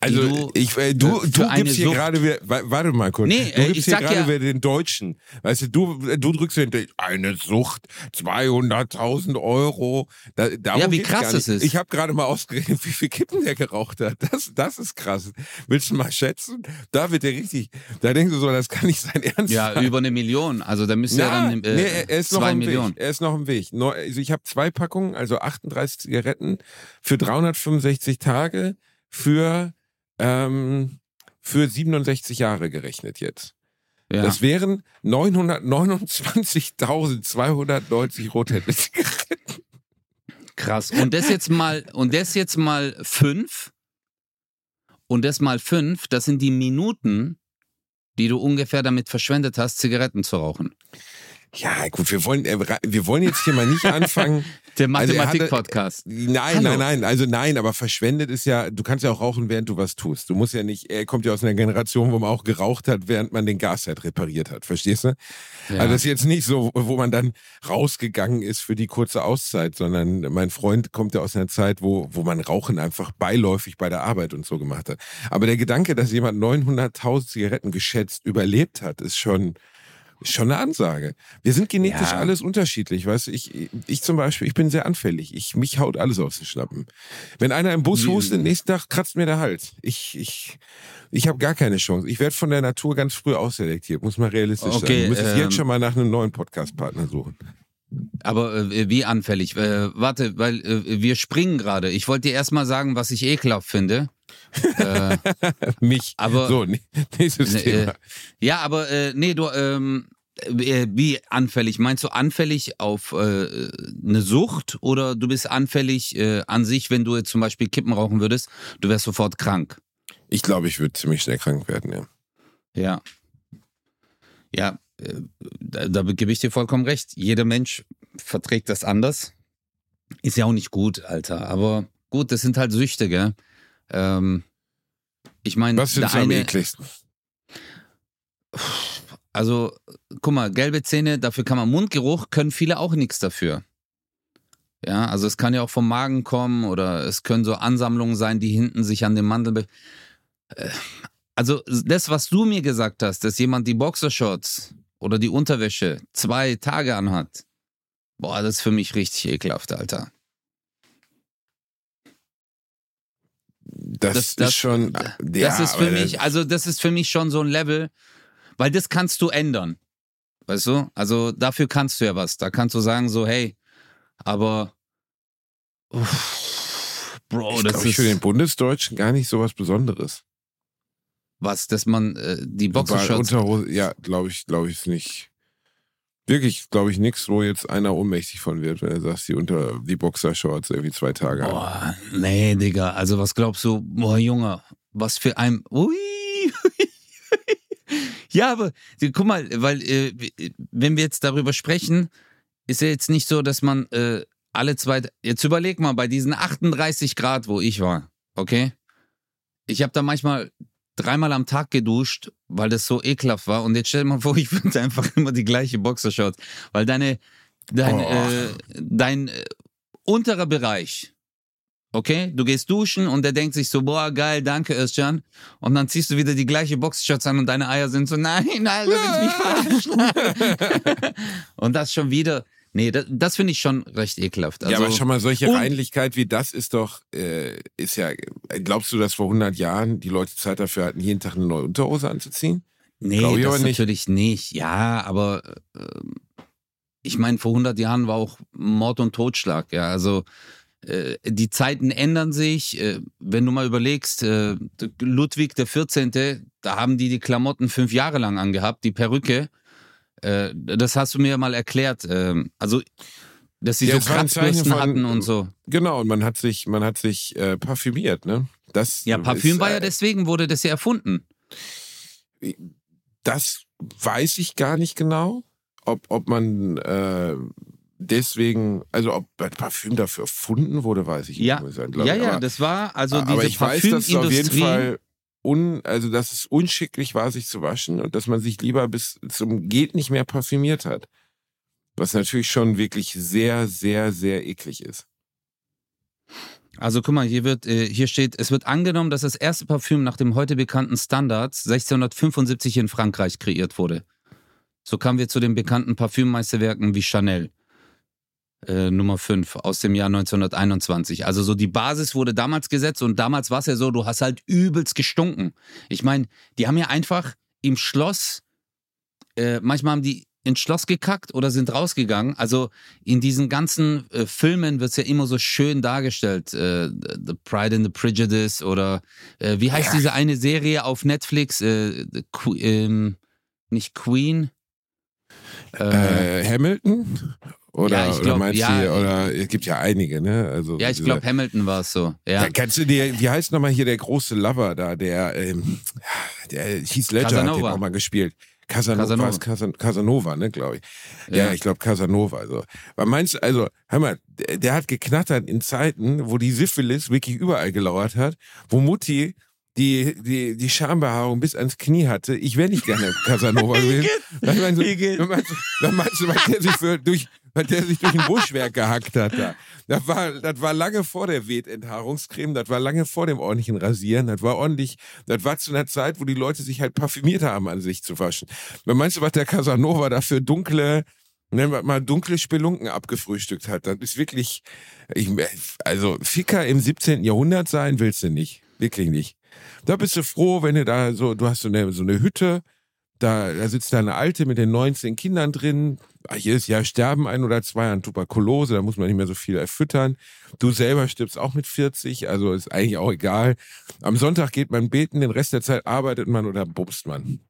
Also du, ich, äh, du, äh, du gibst hier gerade wieder, wa- warte mal kurz, Nee, du äh, gibst hier gerade ja- wieder den Deutschen, weißt du, du, du drückst hinter eine Sucht, 200.000 Euro, da, Ja, wie krass es ist. Ich habe gerade mal ausgerechnet, wie viel Kippen der geraucht hat, das, das ist krass. Willst du mal schätzen? Da wird der richtig, da denkst du so, das kann nicht sein Ernst Ja, sein. über eine Million. Also da müsste Ja, dann äh, nee, er ist noch zwei am Millionen. Weg. Er ist noch im Weg. Also ich habe zwei Packungen, also 38 Zigaretten für 365 Tage für ähm, für 67 Jahre gerechnet jetzt. Ja. Das wären 929.290 Rothändle Zigaretten. Krass. Und das jetzt mal, und das jetzt mal fünf. Und das mal fünf, das sind die Minuten, die du ungefähr damit verschwendet hast, Zigaretten zu rauchen. Ja, gut, wir wollen, äh, wir wollen jetzt hier mal nicht anfangen. Der Also Mathematik-Podcast. Nein, Hallo. nein, nein, also nein, aber verschwendet ist ja, du kannst ja auch rauchen, während du was tust. Du musst ja nicht, er kommt ja aus einer Generation, wo man auch geraucht hat, während man den Gasherd repariert hat, verstehst du? Ja. Also das ist jetzt nicht so, wo man dann rausgegangen ist für die kurze Auszeit, sondern mein Freund kommt ja aus einer Zeit, wo, wo man Rauchen einfach beiläufig bei der Arbeit und so gemacht hat. Aber der Gedanke, dass jemand 900.000 Zigaretten geschätzt überlebt hat, ist schon, ist schon eine Ansage. Wir sind genetisch Ja. alles unterschiedlich, weißt du? Ich, ich zum Beispiel, ich bin sehr anfällig. Ich, mich haut alles aus den Schnappen. Wenn einer im Bus hustet, nächsten Tag kratzt mir der Hals. Ich, ich, ich habe gar keine Chance. Ich werde von der Natur ganz früh ausselektiert, muss man realistisch Okay, sein. Du müsstest ähm, jetzt schon mal nach einem neuen Podcast-Partner suchen. Aber äh, wie anfällig? Äh, warte, weil äh, wir springen gerade. Ich wollte dir erstmal sagen, was ich ekelhaft finde. Äh, Mich. aber so, nächstes Ne, Thema. äh, ja, aber äh, nee, du, ähm, äh, wie anfällig? Meinst du anfällig auf äh, eine Sucht oder du bist anfällig äh, an sich, wenn du jetzt zum Beispiel Kippen rauchen würdest, du wärst sofort krank? Ich glaube, ich würde ziemlich schnell krank werden, ja. Ja. Ja, äh, da, da gebe ich dir vollkommen recht. Jeder Mensch verträgt das anders. Ist ja auch nicht gut, Alter. Aber gut, das sind halt Süchte, gell? Ähm, ich meine, Was findest du am ekligsten? Also, guck mal, gelbe Zähne, dafür kann man Mundgeruch, können viele auch nichts dafür. Ja, also es kann ja auch vom Magen kommen oder es können so Ansammlungen sein, die hinten sich an dem Mandel. Äh, also das, was du mir gesagt hast, dass jemand die Boxershorts oder die Unterwäsche zwei Tage anhat, boah, das ist für mich richtig ekelhaft, Alter. Das, das- das- ist schon. Das ja, ist für mich, also das ist für mich schon so ein Level, weil das kannst du ändern. Weißt du? Also dafür kannst du ja was. Da kannst du sagen so, hey, aber uff, Bro, ich das glaube, ich ist für den Bundesdeutschen gar nicht so was Besonderes. was, dass man äh, die Unterhose, ja, glaube ich, glaube ich nicht. Wirklich, glaube ich, nichts, wo jetzt einer ohnmächtig von wird, wenn er sagt, die unter die Boxershorts irgendwie zwei Tage. Boah, nee, Digga. Also was glaubst du, boah, Junge, was für ein. Ui. ja, aber guck mal, weil äh, wenn wir jetzt darüber sprechen, ist ja jetzt nicht so, dass man äh, alle zwei. Jetzt überleg mal, bei diesen 38 Grad, wo ich war, okay? Ich habe da manchmal dreimal am Tag geduscht, weil das so ekelhaft war. Und jetzt stell dir mal vor, ich würde einfach immer die gleiche Boxershorts, weil deine, dein, Oh. äh, dein äh, unterer Bereich, okay, du gehst duschen und der denkt sich so, boah, geil, danke, Özcan. Und dann ziehst du wieder die gleiche Boxershorts an und deine Eier sind so, nein, nein, du willst mich verarschen. und das schon wieder, nee, das, das finde ich schon recht ekelhaft. Also, ja, aber schau mal, solche Reinlichkeit wie das ist doch, äh, ist ja, glaubst du, dass vor 100 Jahren die Leute Zeit dafür hatten, jeden Tag eine neue Unterhose anzuziehen? Nee, das nicht. natürlich nicht. Ja, aber ähm, ich meine, vor 100 Jahren war auch Mord und Totschlag. Ja, also äh, die Zeiten ändern sich. Äh, wenn du mal überlegst, äh, Ludwig der 14., da haben die die Klamotten fünf Jahre lang angehabt, die Perücke. Äh, das hast du mir mal erklärt. Ähm, also, dass sie Ja, so Kratzbürsten von- hatten und so. Genau, und man hat sich, man hat sich äh, parfümiert, ne? Das Ja, Parfüm ist, war ja äh, deswegen, wurde das ja erfunden. Das weiß ich gar nicht genau, ob, ob man äh, deswegen, also ob Parfüm dafür erfunden wurde, weiß ich Ja, nicht. glaub ja, ja, aber, das war also diese aber ich weiß, dass es auf jeden Parfümindustrie. Fall un, also dass es unschicklich war, sich zu waschen und dass man sich lieber bis zum geht nicht mehr parfümiert hat. Was natürlich schon wirklich sehr, sehr, sehr eklig ist. Also guck mal, hier wird, äh, hier steht, es wird angenommen, dass das erste Parfüm nach dem heute bekannten Standard 1675 in Frankreich kreiert wurde. So kamen wir zu den bekannten Parfümmeisterwerken wie Chanel. Äh, Nummer 5 aus dem Jahr 1921. Also so die Basis wurde damals gesetzt und damals war es ja so, du hast halt übelst gestunken. Ich meine, die haben ja einfach im Schloss, äh, manchmal haben die ins Schloss gekackt oder sind rausgegangen. Also in diesen ganzen äh, Filmen wird es ja immer so schön dargestellt. Äh, the Pride and the Prejudice oder äh, wie heißt Ja. diese eine Serie auf Netflix? Äh, Que- ähm, nicht Queen. Äh, Äh, Hamilton? Oder, Ja, ich oder glaub, meinst ja, du, oder es gibt ja einige, ne? Also Ja, ich glaube, Hamilton war es so. Ja. Kannst du dir, wie heißt nochmal hier der große Lover da, der, ähm, der Heath Ledger hat den Casanova. auch mal gespielt. Casanova, Casanova. Casanova, ne, glaube ich. Ja, Ja. ich glaube Casanova. Also. Weil meinst du, also, hör mal, der, der hat geknattert in Zeiten, wo die Syphilis wirklich überall gelauert hat, wo Mutti die, die, die Schambehaarung bis ans Knie hatte. Ich wäre nicht gerne Casanova gewesen. Dann meinst du, dann meinst du, dann meinst du, weil der sich für, durch, weil der sich durch ein Buschwerk gehackt hat da. Das war, das war lange vor der Wehtenthaarungscreme, das war lange vor dem ordentlichen Rasieren, das war ordentlich, das war zu einer Zeit, wo die Leute sich halt parfümiert haben, an sich zu waschen. Was meinst du, was der Casanova da für dunkle, nennen wir mal dunkle Spelunken abgefrühstückt hat? Das ist wirklich, ich, also Ficker im 17. Jahrhundert sein willst du nicht. Wirklich nicht. Da bist du froh, wenn du da so, du hast so eine, so eine Hütte, da, da sitzt da eine Alte mit den 19 Kindern drin. Jedes Jahr sterben ein oder zwei an Tuberkulose, da muss man nicht mehr so viel erfüttern. Du selber stirbst auch mit 40, also ist eigentlich auch egal. Am Sonntag geht man beten, den Rest der Zeit arbeitet man oder bumst man.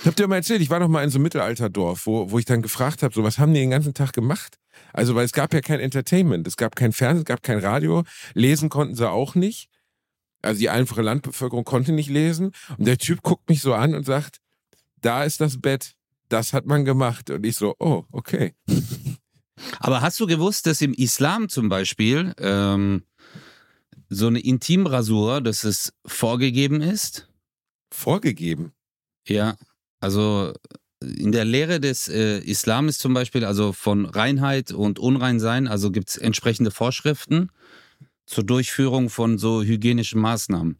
Ich hab dir mal erzählt, ich war noch mal in so einem Mittelalterdorf, wo, wo ich dann gefragt habe, so was haben die den ganzen Tag gemacht? Also, weil es gab ja kein Entertainment, es gab kein Fernsehen, es gab kein Radio, lesen konnten sie auch nicht. Also die einfache Landbevölkerung konnte nicht lesen. Und der Typ guckt mich so an und sagt, da ist das Bett, das hat man gemacht. Und ich so, oh, okay. Aber hast du gewusst, dass im Islam zum Beispiel ähm, so eine Intimrasur, dass es vorgegeben ist? Vorgegeben. Ja, also in der Lehre des äh, Islam ist zum Beispiel, also von Reinheit und Unreinsein, also gibt es entsprechende Vorschriften zur Durchführung von so hygienischen Maßnahmen.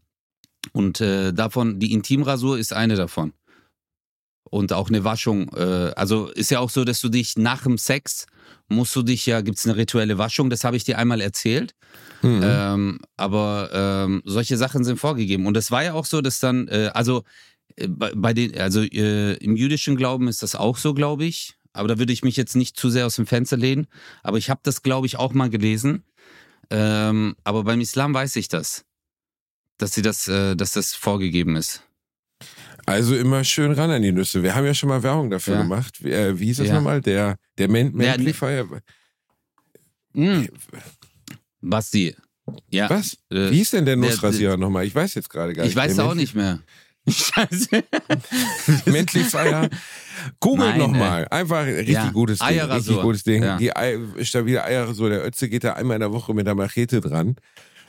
Und äh, davon, die Intimrasur ist eine davon. Und auch eine Waschung. Äh, also ist ja auch so, dass du dich nach dem Sex musst du dich ja, gibt es eine rituelle Waschung, das habe ich dir einmal erzählt. Hm. Ähm, aber ähm, solche Sachen sind vorgegeben. Und es war ja auch so, dass dann, äh, also äh, bei, bei den, also äh, im jüdischen Glauben ist das auch so, glaube ich. Aber da würde ich mich jetzt nicht zu sehr aus dem Fenster lehnen. Aber ich habe das, glaube ich, auch mal gelesen. Ähm, aber beim Islam weiß ich das, dass sie das, äh, dass das vorgegeben ist. Also immer schön ran an die Nüsse. Wir haben ja schon mal Werbung dafür Ja. gemacht. Wie, äh, wie hieß das Ja. nochmal? Der, der Man Ja. Mm. Basti. Ja. Was? äh, Wie hieß denn der Nussrasierer nochmal? Ich weiß jetzt gerade gar ich nicht. weiß Der auch nicht mehr. Scheiße. Mentally Fire. Googelt nochmal. Einfach ein richtig ja, gutes Ding. Richtig gutes Ding. Ja. Die Ei, stabile Eierrasur. Der Ötze geht da einmal in der Woche mit der Machete dran.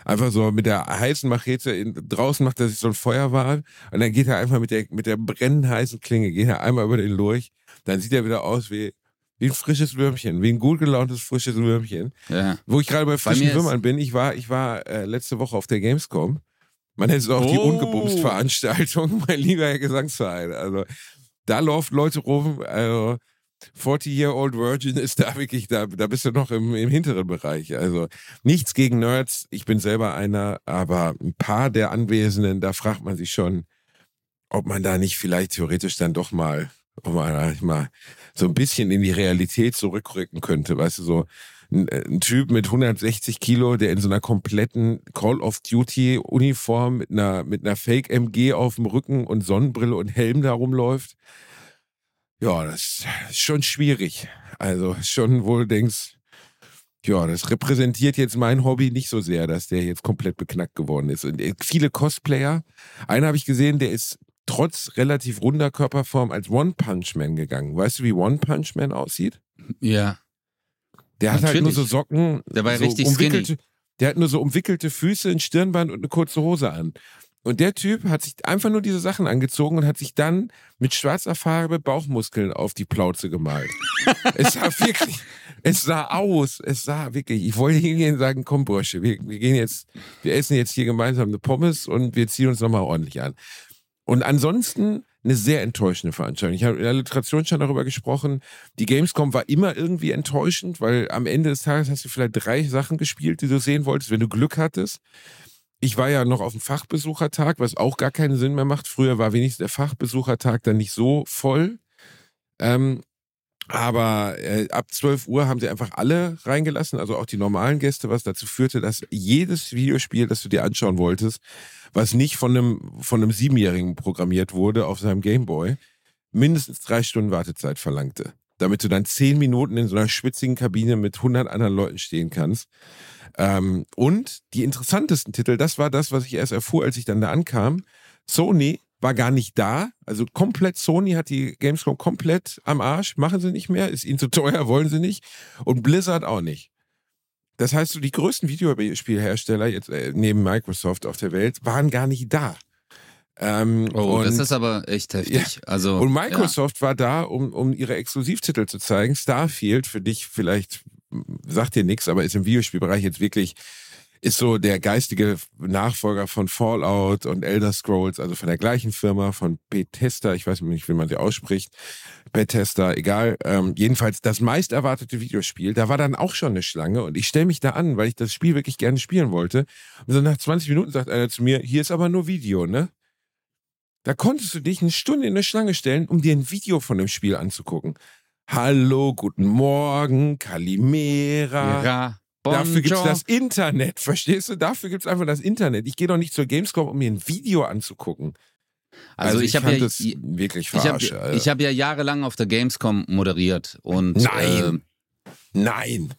Einfach so mit der heißen Machete. In, draußen macht er sich so ein Feuerwahl. Und dann geht er einfach mit der, mit der brennend heißen Klinge, geht er einmal über den Lurch. Dann sieht er wieder aus wie, wie ein frisches Würmchen. Wie ein gut gelauntes frisches Würmchen. Ja. Wo ich gerade bei frischen ist- Würmern bin, ich war, ich war äh, letzte Woche auf der Gamescom. Man es auch die Oh. Ungebumst-Veranstaltung, mein lieber Herr Gesangsverein. Also da laufen Leute rum, also 40-Year-Old Virgin ist da wirklich, da, da bist du noch im, im hinteren Bereich. Also nichts gegen Nerds, ich bin selber einer, aber ein paar der Anwesenden, da fragt man sich schon, ob man da nicht vielleicht theoretisch dann doch mal, ob man da nicht mal so ein bisschen in die Realität zurückrücken könnte, weißt du, so ein, ein Typ mit 160 Kilo, der in so einer kompletten Call of Duty Uniform mit einer, mit einer Fake MG auf dem Rücken und Sonnenbrille und Helm da rumläuft. Ja, das ist schon schwierig. Also schon wohl denkst, ja, das repräsentiert jetzt mein Hobby nicht so sehr, dass der jetzt komplett beknackt geworden ist. Und äh, viele Cosplayer, einen habe ich gesehen, der ist trotz relativ runder Körperform als One Punch Man gegangen. Weißt du, wie One Punch Man aussieht? Ja. Der hat halt nur Natürlich. so Socken. Der war so richtig umwickelte, Der hat nur so umwickelte Füße, ein Stirnband und eine kurze Hose an. Und der Typ hat sich einfach nur diese Sachen angezogen und hat sich dann mit schwarzer Farbe Bauchmuskeln auf die Plauze gemalt. es sah wirklich, es sah aus, es sah wirklich, ich wollte hingehen und sagen, komm Bursche, wir, wir gehen jetzt, wir essen jetzt hier gemeinsam eine Pommes und wir ziehen uns nochmal ordentlich an. Und ansonsten eine sehr enttäuschende Veranstaltung. Ich habe in der Literation schon darüber gesprochen. Die Gamescom war immer irgendwie enttäuschend, weil am Ende des Tages hast du vielleicht drei Sachen gespielt, die du sehen wolltest, wenn du Glück hattest. Ich war ja noch auf dem Fachbesuchertag, was auch gar keinen Sinn mehr macht. Früher war wenigstens der Fachbesuchertag dann nicht so voll. Ähm, aber äh, ab 12 Uhr haben sie einfach alle reingelassen, also auch die normalen Gäste, was dazu führte, dass jedes Videospiel, das du dir anschauen wolltest, was nicht von einem, von einem Siebenjährigen programmiert wurde auf seinem Gameboy, mindestens drei Stunden Wartezeit verlangte. damit du dann zehn Minuten in so einer schwitzigen Kabine mit 100 anderen Leuten stehen kannst. Ähm, und die interessantesten Titel, das war das, was ich erst erfuhr, als ich dann da ankam. Sony war gar nicht da. Also komplett Sony hat die Gamescom komplett am Arsch. Machen sie nicht mehr. Ist ihnen zu teuer, wollen sie nicht. Und Blizzard auch nicht. Das heißt, so die größten Videospielhersteller jetzt äh, neben Microsoft auf der Welt waren gar nicht da. Ähm, oh, und, das ist aber echt heftig. Ja. Also, und Microsoft ja. war da, um, um ihre Exklusivtitel zu zeigen. Starfield, für dich vielleicht sagt dir nichts, aber ist im Videospielbereich jetzt wirklich ist so der geistige Nachfolger von Fallout und Elder Scrolls, also von der gleichen Firma, von Bethesda, ich weiß nicht, wie man sie ausspricht, Bethesda, egal. Ähm, jedenfalls das meist erwartete Videospiel, da war dann auch schon eine Schlange und ich stelle mich da an, weil ich das Spiel wirklich gerne spielen wollte. Und so nach 20 Minuten sagt einer zu mir, hier ist aber nur Video, ne? Da konntest du dich eine Stunde in eine Schlange stellen, um dir ein Video von dem Spiel anzugucken. Hallo, guten Morgen, Kalimera. Ja, bon Dafür gibt es das Internet, verstehst du? Dafür gibt es einfach das Internet. Ich gehe doch nicht zur Gamescom, um mir ein Video anzugucken. Also, also ich, ich habe ja das wirklich verarsche. Ich habe hab ja jahrelang auf der Gamescom moderiert und Nein. Äh, Nein.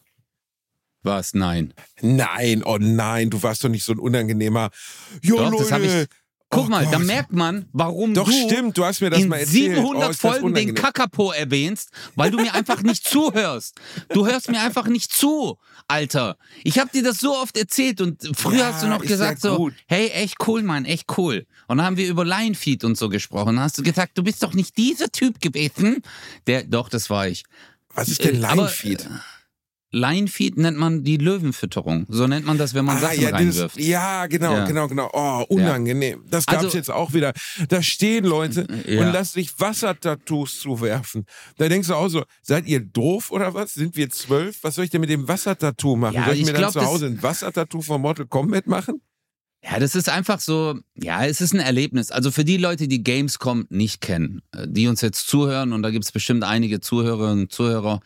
Was? Nein. Nein, oh nein, du warst doch nicht so ein unangenehmer. Jo, doch, Leute, das habe ich, Guck oh mal, Gott. da merkt man, warum Doch, du stimmt, du hast mir das in mal erzählt. 700 oh, Folgen den Kakapo erwähnst, weil du mir einfach nicht zuhörst. Du hörst mir einfach nicht zu, Alter. Ich habe dir das so oft erzählt und früher ja, hast du noch gesagt so, hey, echt cool, Mann, echt cool. Und dann haben wir über Lionfeed und so gesprochen. Dann hast du gesagt, du bist doch nicht dieser Typ gewesen. Der, doch, das war ich. Was ist denn Lionfeed? Aber, Lionfeed nennt man die Löwenfütterung. So nennt man das, wenn man ah, Sachen ja, reinwirft. Das, ja, genau, ja. genau, genau. Oh, unangenehm. Ja. Das gab's also, jetzt auch wieder. Da stehen Leute ja. und lassen sich Wassertattoos zuwerfen. Da denkst du auch so, seid ihr doof oder was? Sind wir zwölf? Was soll ich denn mit dem Wassertattoo machen? soll ich, ich mir glaub, dann zu Hause ein Wassertattoo von Mortal Kombat machen? Ja, das ist einfach so, ja, es ist ein Erlebnis. Also für die Leute, die Gamescom nicht kennen, äh, die uns jetzt zuhören, und da gibt es bestimmt einige Zuhörerinnen und Zuhörer,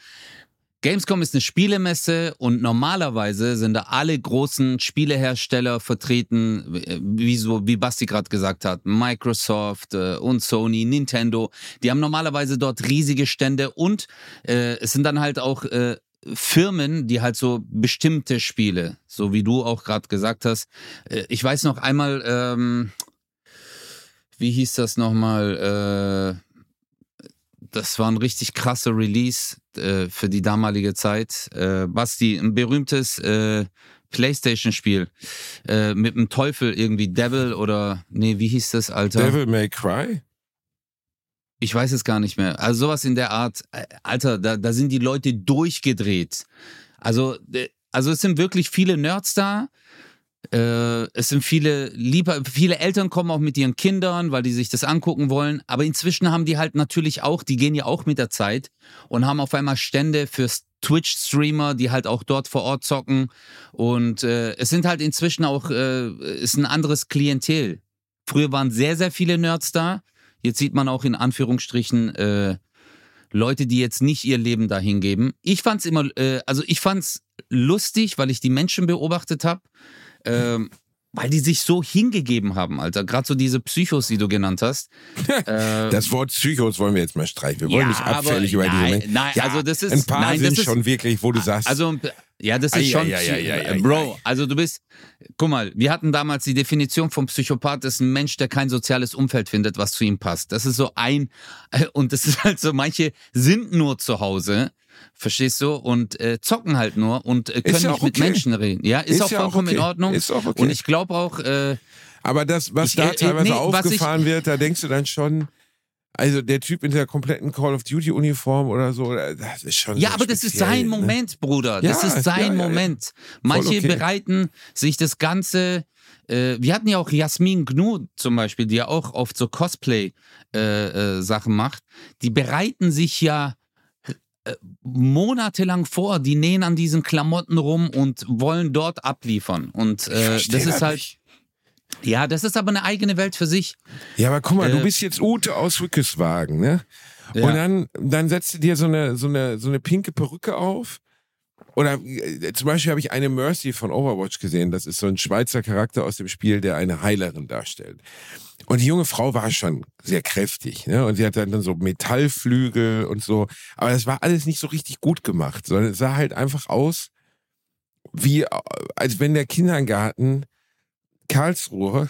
Gamescom ist eine Spielemesse und normalerweise sind da alle großen Spielehersteller vertreten, wie, so, wie Basti gerade gesagt hat, Microsoft äh, und Sony, Nintendo. Die haben normalerweise dort riesige Stände und äh, es sind dann halt auch äh, Firmen, die halt so bestimmte Spiele, so wie du auch gerade gesagt hast. Äh, ich weiß noch einmal, ähm, wie hieß das nochmal? Das war ein richtig krasser Release äh, für die damalige Zeit. Äh, Basti, ein berühmtes äh, Playstation-Spiel äh, mit dem Teufel irgendwie, Devil oder, nee, wie hieß das, Alter? Devil May Cry? Ich weiß es gar nicht mehr. Also sowas in der Art, äh, Alter, da, da sind die Leute durchgedreht. Also, äh, also es sind wirklich viele Nerds da äh, es sind viele lieber, viele Eltern kommen auch mit ihren Kindern, weil die sich das angucken wollen. Aber inzwischen haben die halt natürlich auch, die gehen ja auch mit der Zeit und haben auf einmal Stände für Twitch-Streamer, die halt auch dort vor Ort zocken. Und äh, es sind halt inzwischen auch, äh, ist ein anderes Klientel. Früher waren sehr, sehr viele Nerds da. Jetzt sieht man auch in Anführungsstrichen äh, Leute, die jetzt nicht ihr Leben dahin geben. Ich fand's immer, äh, also ich fand's lustig, weil ich die Menschen beobachtet habe ähm, weil die sich so hingegeben haben, Alter. Gerade so diese Psychos, die du genannt hast. ähm, das Wort Psychos wollen wir jetzt mal streichen. Wir wollen ja, nicht abfällig über diese Menschen. Nein, ja, also das ist. Ein paar nein, sind ist, schon wirklich, wo du sagst. Also, ja, das ist schon. Ai, Bro, also du bist. Guck mal, wir hatten damals die Definition vom Psychopath, ist ein Mensch, der kein soziales Umfeld findet, was zu ihm passt. Das ist so ein. Und das ist halt so, manche sind nur zu Hause Verstehst du? Und äh, zocken halt nur und äh, können ja nicht mit Menschen reden. Ja, ist, ist auch ja vollkommen auch okay. in Ordnung. Ist auch okay. Und ich glaube auch. Äh, Aber das, was ich, da äh, teilweise nee, aufgefahren ich, wird, da denkst du dann schon. Also der Typ in der kompletten Call of Duty Uniform oder so, das ist schon. Ja, so aber das ist sein ne? Moment, Bruder. Das ja, ist sein ja, ja, Moment. Manche okay. bereiten sich das Ganze. Äh, wir hatten ja auch Jasmin Gnu zum Beispiel, die ja auch oft so Cosplay-Sachen äh, äh, macht. Die bereiten sich ja äh, monatelang vor, die nähen an diesen Klamotten rum und wollen dort abliefern. Und äh, das ist halt. Nicht. Ja, das ist aber eine eigene Welt für sich. Ja, aber guck mal, äh, du bist jetzt Ute aus Rückeswagen, ne? Ja. Und dann, dann setzt du dir so eine, so eine, so eine pinke Perücke auf. Oder äh, zum Beispiel habe ich eine Mercy von Overwatch gesehen. Das ist so ein Schweizer Charakter aus dem Spiel, der eine Heilerin darstellt. Und die junge Frau war schon sehr kräftig, ne? Und sie hatte dann so Metallflügel und so. Aber das war alles nicht so richtig gut gemacht, sondern es sah halt einfach aus, wie, als wenn der Kindergarten Karlsruhe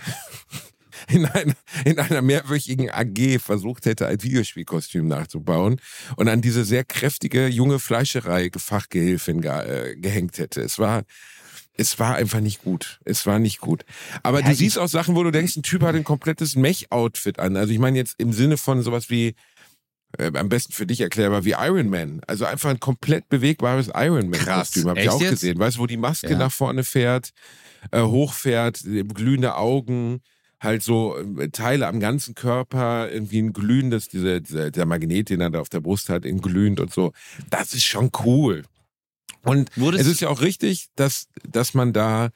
in einer, in einer mehrwöchigen AG versucht hätte, ein Videospielkostüm nachzubauen und an diese sehr kräftige junge Fleischerei Fachgehilfin ge äh, gehängt hätte. Es war, es war einfach nicht gut. Es war nicht gut. Aber ja, du siehst auch Sachen, wo du denkst, ein Typ hat ein komplettes Mech-Outfit an. Also ich meine jetzt im Sinne von sowas wie, äh, am besten für dich erklärbar, wie Iron Man. Also einfach ein komplett bewegbares Iron Man-Kostüm. Habe ich auch jetzt? gesehen. Weißt du, wo die Maske ja. nach vorne fährt, äh, hochfährt, glühende Augen, halt so äh, Teile am ganzen Körper, irgendwie ein glühendes, diese, dieser, der Magnet, den er da auf der Brust hat, in glühend und so. Das ist schon cool. Und Wurdest es ist ja auch richtig, dass, dass man da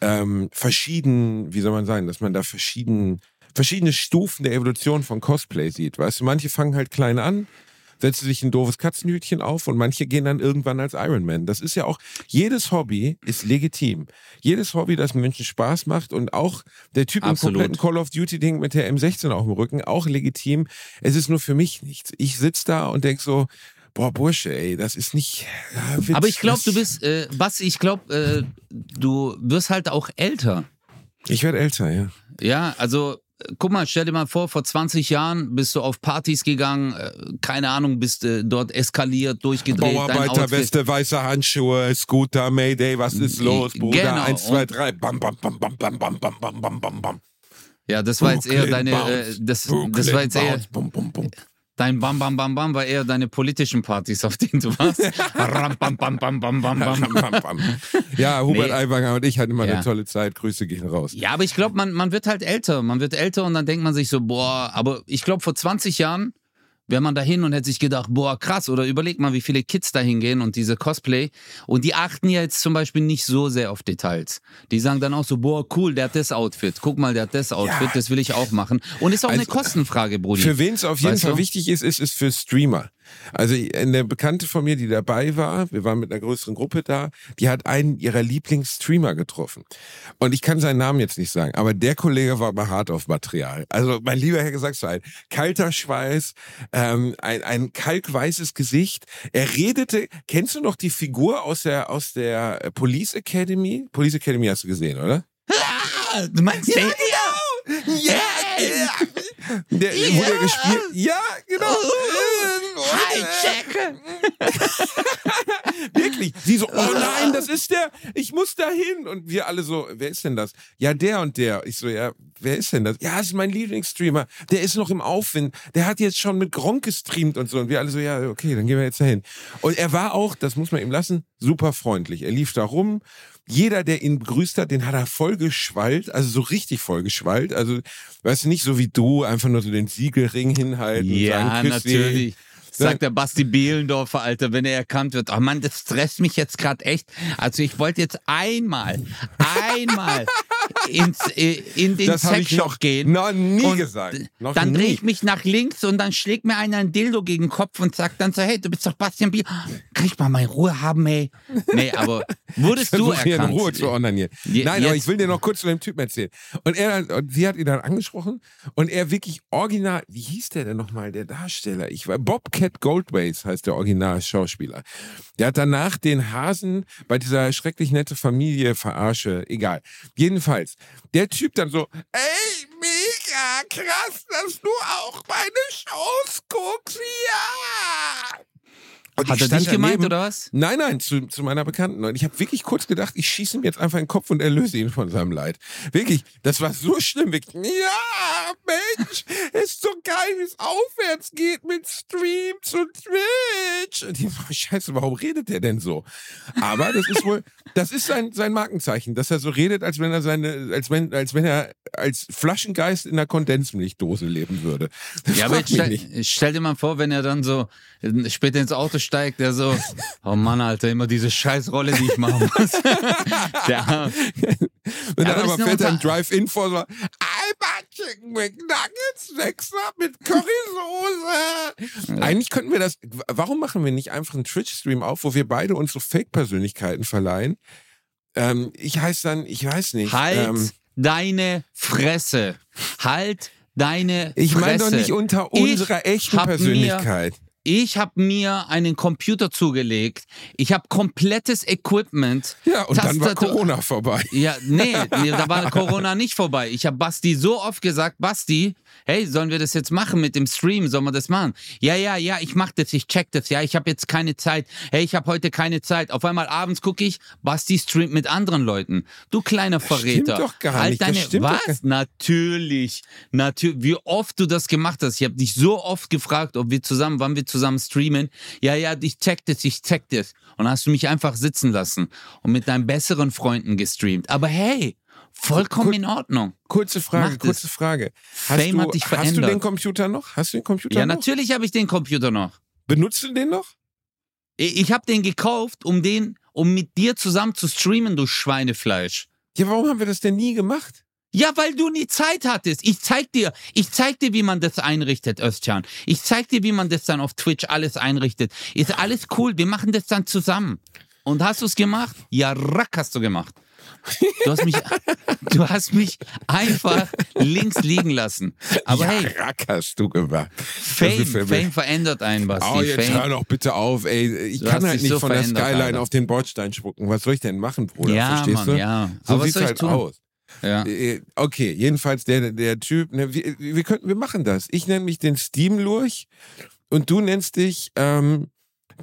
ähm, verschieden, wie soll man sagen, dass man da verschieden, verschiedene Stufen der Evolution von Cosplay sieht. Weißt du, manche fangen halt klein an, setzen sich ein doofes Katzenhütchen auf und manche gehen dann irgendwann als Iron Man. Das ist ja auch, jedes Hobby ist legitim. Jedes Hobby, das Menschen Spaß macht und auch der Typ Absolut. im kompletten Call of Duty-Ding mit der M16 auf dem Rücken, auch legitim. Es ist nur für mich nichts. Ich sitze da und denk so, boah, Bursche, ey, das ist nicht. Ja, Aber ich glaube, du bist, äh, Basti, ich glaube, äh, du wirst halt auch älter. Ich werde älter, ja. Ja, also guck mal, stell dir mal vor, vor 20 Jahren bist du auf Partys gegangen, äh, keine Ahnung, bist äh, dort eskaliert, durchgedreht. Bauarbeiter, Weste, weiße Handschuhe, Scooter, Mayday, was ist los, Bruder? Genau. Eins, zwei, drei, bam, bam, bam, bam, bam, bam, bam, bam, bam, bam, bam. Ja, das war jetzt eher deine, äh, das, das war jetzt eher, Dein Bam Bam Bam Bam war eher deine politischen Partys, auf denen du warst. Ram, bam, bam, bam, bam, bam, bam. Ja, Hubert nee. Aiwanger und ich hatten immer ja. eine tolle Zeit. Grüße gehen raus. Ja, aber ich glaube, man, man wird halt älter. Man wird älter und dann denkt man sich so, boah, aber ich glaube, vor 20 Jahren wäre man dahin und hätte sich gedacht, boah, krass, oder überleg mal, wie viele Kids da hingehen und diese Cosplay. Und die achten ja jetzt zum Beispiel nicht so sehr auf Details. Die sagen dann auch so, boah, cool, der hat das Outfit. Guck mal, der hat das Outfit, ja. das will ich auch machen. Und ist auch also, eine Kostenfrage, Brudi. Für wen es auf jeden weißt Fall du? wichtig ist, ist es für Streamer. Also eine Bekannte von mir, die dabei war, wir waren mit einer größeren Gruppe da, die hat einen ihrer Lieblingsstreamer getroffen. Und ich kann seinen Namen jetzt nicht sagen, aber der Kollege war mal hart auf Material. Also mein lieber Herr Gesangsverein, kalter Schweiß, ähm, ein, ein kalkweißes Gesicht. Er redete, kennst du noch die Figur aus der, aus der Police Academy? Police Academy hast du gesehen, oder? Ah, du meinst ja, ja, ja, ja. Der, ja. Wo der gespielt? Ja, genau. Hijacker. Wirklich. Sie so, oh nein, das ist der. Ich muss da hin. Und wir alle so, wer ist denn das? Ja, der und der. Ich so, ja, wer ist denn das? Ja, das ist mein Lieblingsstreamer. Der ist noch im Aufwind. Der hat jetzt schon mit Gronk gestreamt und so. Und wir alle so, ja, okay, dann gehen wir jetzt dahin. Und er war auch, das muss man ihm lassen, super freundlich. Er lief da rum jeder, der ihn begrüßt hat, den hat er voll geschwallt, also so richtig voll geschwallt. Also, weißt du, nicht so wie du, einfach nur so den Siegelring hinhalten. Ja, und sagen, natürlich. Sagt der Basti Behlendorfer, Alter, wenn er erkannt wird. Oh Mann, das stresst mich jetzt gerade echt. Also ich wollte jetzt einmal, einmal ins, äh, in den Sexshop gehen. Noch nie gesagt. Noch dann drehe ich mich nach links und dann schlägt mir einer ein Dildo gegen den Kopf und sagt dann so, hey, du bist doch Bastian Biel. Kann ich mal meine Ruhe haben, ey? Nee, aber wurdest du erkannt? Hier in Ruhe zu onanieren. Je, Nein, jetzt. aber ich will dir noch kurz zu dem Typen erzählen. Und er, und sie hat ihn dann angesprochen und er wirklich original, wie hieß der denn nochmal, der Darsteller? Ich war Bobcat Goldways heißt der Original-Schauspieler. Der hat danach den Hasen bei dieser schrecklich nette Familie verarsche, egal. Jedenfalls, der Typ dann so, ey, mega krass, dass du auch meine Shows guckst, ja! Und Hat er dich gemeint daneben, oder was? Nein, nein, zu, zu meiner Bekannten. Und ich habe wirklich kurz gedacht, ich schieße ihm jetzt einfach in den Kopf und erlöse ihn von seinem Leid. Wirklich, das war so schlimm. Ich, ja, Mensch, ist so geil, wie es aufwärts geht mit Streams und Twitch. Und ich so, Scheiße, warum redet der denn so? Aber das ist wohl, das ist sein, sein Markenzeichen, dass er so redet, als wenn er seine, als wenn, als wenn er als Flaschengeist in einer Kondensmilchdose leben würde. Das ja, aber stell, stell dir mal vor, wenn er dann so später ins Auto steigt, der so, oh Mann, Alter, immer diese Scheißrolle, die ich machen muss. ja. Und dann ja, aber, aber fährt er ein Drive-In vor so, Alba Chicken McNuggets, Sechser mit Currysoße. Eigentlich könnten wir das, warum machen wir nicht einfach einen Twitch-Stream auf, wo wir beide unsere Fake-Persönlichkeiten verleihen? Ähm, ich heiße dann, ich weiß nicht. Halt! Ähm, deine Fresse. Halt deine Ich Fresse. meine doch nicht unter unserer echten hab mir- Persönlichkeit. Ich habe mir einen Computer zugelegt. Ich habe komplettes Equipment. Ja, und dann war Tastatur- Corona vorbei. Ja, nee, nee, da war Corona nicht vorbei. Ich habe Basti so oft gesagt, Basti, hey, sollen wir das jetzt machen mit dem Stream? Sollen wir das machen? Ja, ja, ja, ich mach das, ich check das. Ja, ich habe jetzt keine Zeit. Hey, ich habe heute keine Zeit. Auf einmal abends gucke ich, Basti streamt mit anderen Leuten. Du kleiner Verräter. stimmt doch gar halt nicht, das Deine, stimmt doch was? Natürlich. Natürlich. Wie oft du das gemacht hast. Ich habe dich so oft gefragt, ob wir zusammen, wann wir zusammen streamen. Ja, ja, ich check das, ich check das. Und hast du mich einfach sitzen lassen und mit deinen besseren Freunden gestreamt. Aber hey, vollkommen in Ordnung. Kurze Frage, Mach kurze das. Frage. Hast, Fame du, hat dich hast du verändert. den Computer noch? Hast du den Computer Ja, noch? natürlich habe ich den Computer noch. Benutzt du den noch? Ich, ich habe den gekauft, um den, um mit dir zusammen zu streamen, du Schweinefleisch. Ja, warum haben wir das denn nie gemacht? Ja, weil du nie Zeit hattest. Ich zeig dir, ich zeig dir, wie man das einrichtet, Özcan. Ich zeig dir, wie man das dann auf Twitch alles einrichtet. Ist alles cool, wir machen das dann zusammen. Und hast du es gemacht? Ja, rack hast du gemacht. Du hast mich, du hast mich einfach links liegen lassen. Aber ja, hey, Rack hast du gemacht. Fame, Fame verändert einen, Basti. Oh, jetzt Fame. hör doch bitte auf, ey. Ich Du kann halt dich nicht so von der Skyline Alter. auf den Bordstein spucken. Was soll ich denn machen, Bruder? Ja, Verstehst Mann, du? ja. So Aber was sieht's halt tun? aus. Ja. Äh, Okay, jedenfalls der, der Typ, ne, wir, wir, könnten, wir machen das. Ich nenne mich den Steam-Lurch und du nennst dich, ähm,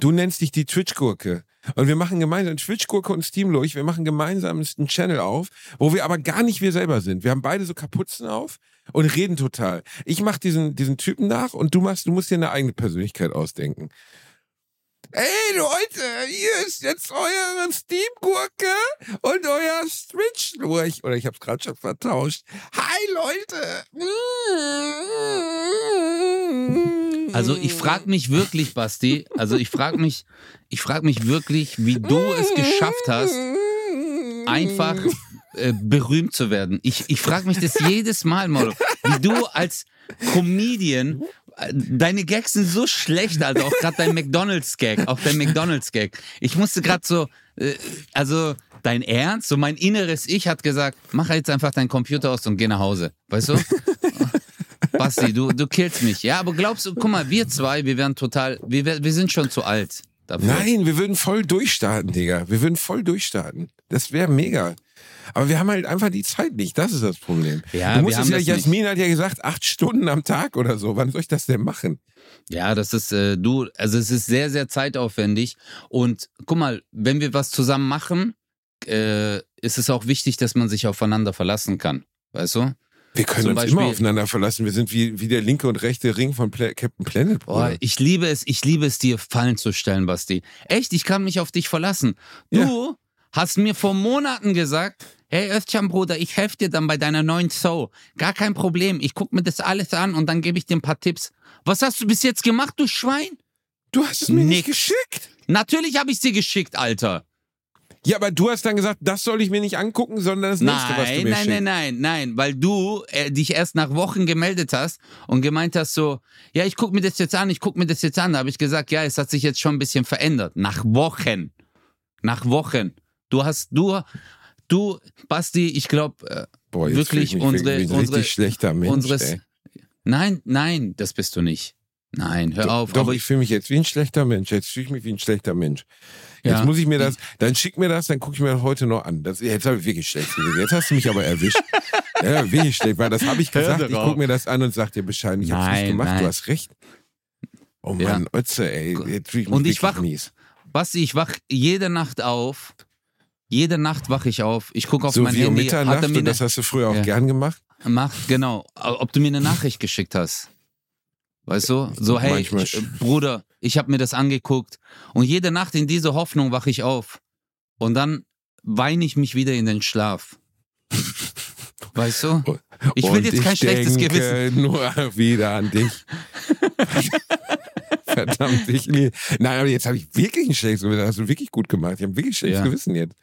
du nennst dich die Twitch-Gurke. Und wir machen gemeinsam, Twitch-Gurke und Steam-Lurch, wir machen gemeinsam einen Channel auf, wo wir aber gar nicht wir selber sind. Wir haben beide so Kapuzen auf und reden total. Ich mach diesen, diesen Typen nach und du machst, du musst dir eine eigene Persönlichkeit ausdenken. Ey Leute, hier ist jetzt eure Steam-Gurke und euer Twitch-Lurch. Oder ich hab's gerade schon vertauscht. Hi Leute. Also ich frage mich wirklich, Basti, also ich frage mich, ich frage mich wirklich, wie du es geschafft hast, einfach äh, berühmt zu werden. Ich, ich frage mich das jedes Mal, Moro, wie du als Comedian, deine Gags sind so schlecht, also auch gerade dein McDonalds-Gag, auch dein McDonalds-Gag. Ich musste gerade so, äh, also dein Ernst, so mein inneres Ich hat gesagt, mach jetzt einfach deinen Computer aus und geh nach Hause, weißt du? Basti, du, du killst mich. Ja, aber glaubst du, guck mal, wir zwei, wir wären total, wir, wir sind schon zu alt dafür. Nein, wir würden voll durchstarten, Digga. Wir würden voll durchstarten. Das wäre mega. Aber wir haben halt einfach die Zeit nicht. Das ist das Problem. Ja, du wir musst es ja, Jasmin hat ja gesagt, acht Stunden am Tag oder so. Wann soll ich das denn machen? Ja, das ist, äh, du, also es ist sehr, sehr zeitaufwendig. Und guck mal, wenn wir was zusammen machen, äh, ist es auch wichtig, dass man sich aufeinander verlassen kann. Weißt du? Wir können Zum uns Beispiel- immer aufeinander verlassen. Wir sind wie, wie der linke und rechte Ring von Pla Captain Planet. Boah, Bruder. ich liebe es, ich liebe es, dir Fallen zu stellen, Basti. Echt, ich kann mich auf dich verlassen. Du hast mir vor Monaten gesagt, hey Özcan, Bruder, ich helfe dir dann bei deiner neuen Show. Gar kein Problem. Ich gucke mir das alles an und dann gebe ich dir ein paar Tipps. Was hast du bis jetzt gemacht, du Schwein? Du hast es mir nicht Nix. geschickt. Natürlich habe ich dir geschickt, Alter. Ja, aber du hast dann gesagt, das soll ich mir nicht angucken, sondern das nächste, was du Nein, mir nein, schickst. nein, nein, nein, weil du äh, dich erst nach Wochen gemeldet hast und gemeint hast so, ja, ich gucke mir das jetzt an, ich gucke mir das jetzt an. Da habe ich gesagt, ja, es hat sich jetzt schon ein bisschen verändert. Nach Wochen. Nach Wochen. Du hast, du, du, Basti, ich glaube, äh, wirklich ich unsere- ein unsere- schlechter Mensch. unseres, ey. nein, nein, das bist du nicht. Nein, hör auf. Doch, aber ich fühle mich jetzt wie ein schlechter Mensch. Jetzt fühle ich mich wie ein schlechter Mensch. Jetzt Ja. muss ich mir das, dann schick mir das, dann gucke ich mir das heute noch an. Das, jetzt habe ich wirklich schlecht gewesen. Jetzt hast du mich aber erwischt. ja, wirklich schlecht, weil das habe ich gesagt. Ich gucke mir das an und sag dir Bescheid. Ich habe es nicht Nein, gemacht. Du nein. hast recht. Oh Ja. Mann, Ötze, ey. Jetzt fühle ich mich Und ich wach- mies. Basti, ich wach jede Nacht auf. Jede Nacht wache ich auf. Ich gucke auf So mein wie um Handy. Hat er Mitternacht mir und das hast du früher auch Ja. gern gemacht. macht, genau. Ob du mir eine Nachricht geschickt hast. Weißt du? So, hey, ich, Bruder, ich habe mir das angeguckt. Und jede Nacht in dieser Hoffnung wache ich auf. Und dann weine ich mich wieder in den Schlaf. Weißt du? Ich will und jetzt kein ich schlechtes denke Gewissen. nur wieder an dich. Verdammt, ich liebe. Nein, aber jetzt habe ich wirklich ein schlechtes Gewissen. Das hast du wirklich gut gemacht. Ich habe wirklich ein schlechtes Ja. Gewissen jetzt.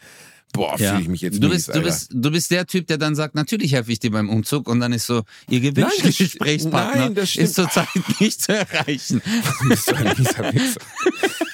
Boah, Ja. fühle ich mich jetzt du mies, bist, du, Alter. bist, du bist der Typ, der dann sagt, natürlich helfe ich dir beim Umzug und dann ist so, ihr gewünschter Gesprächspartner nein, ist zurzeit nicht zu erreichen. Du bist so ein mieser Wichser.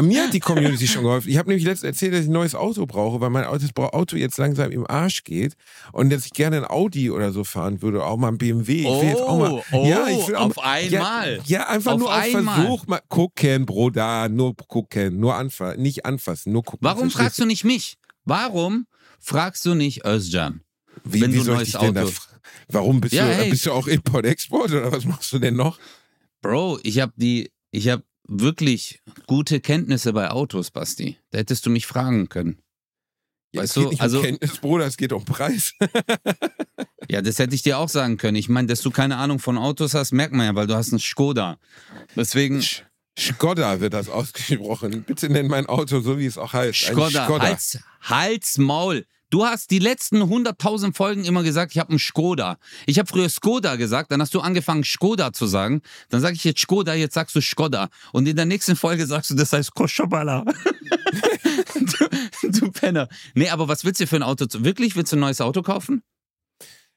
Mir hat die Community schon geholfen. Ich habe nämlich letztens erzählt, dass ich ein neues Auto brauche, weil mein Auto, jetzt langsam im Arsch geht und dass ich gerne ein Audi oder so fahren würde, auch mal ein BMW. Ich will jetzt auch mal, oh, ja, ich will auch auf mal, einmal. Ja, ja einfach Auf nur auf einmal. Versuch mal gucken, Bruder, nur gucken, nur anfassen, nicht anfassen, nur gucken. Warum fragst du nicht mich? Warum fragst du nicht Özcan? wie, wenn wie du ein neues da Auto- fra- Warum bist Ja, du, hey. bist du auch Import-Export oder was machst du denn noch? Bro, ich habe die, ich habe wirklich gute Kenntnisse bei Autos, Basti. Da hättest du mich fragen können. Ja, Weißt du, nicht also- um Kenntnis, Bruder, es geht um Preis. Ja, das hätte ich dir auch sagen können. Ich meine, dass du keine Ahnung von Autos hast, merkt man ja, weil du hast einen Skoda. Deswegen Sch- Skoda wird das ausgesprochen. Bitte nenn mein Auto so, wie es auch heißt. Skoda, Skoda. Hals, Hals, Maul. Du hast die letzten 100.000 Folgen immer gesagt, ich habe einen Skoda. Ich habe früher Skoda gesagt, dann hast du angefangen Skoda zu sagen. Dann sage ich jetzt Skoda, jetzt sagst du Skoda. Und in der nächsten Folge sagst du, das heißt Koschobala. du, du Penner. Nee, aber was willst du für ein Auto? Wirklich, willst du ein neues Auto kaufen?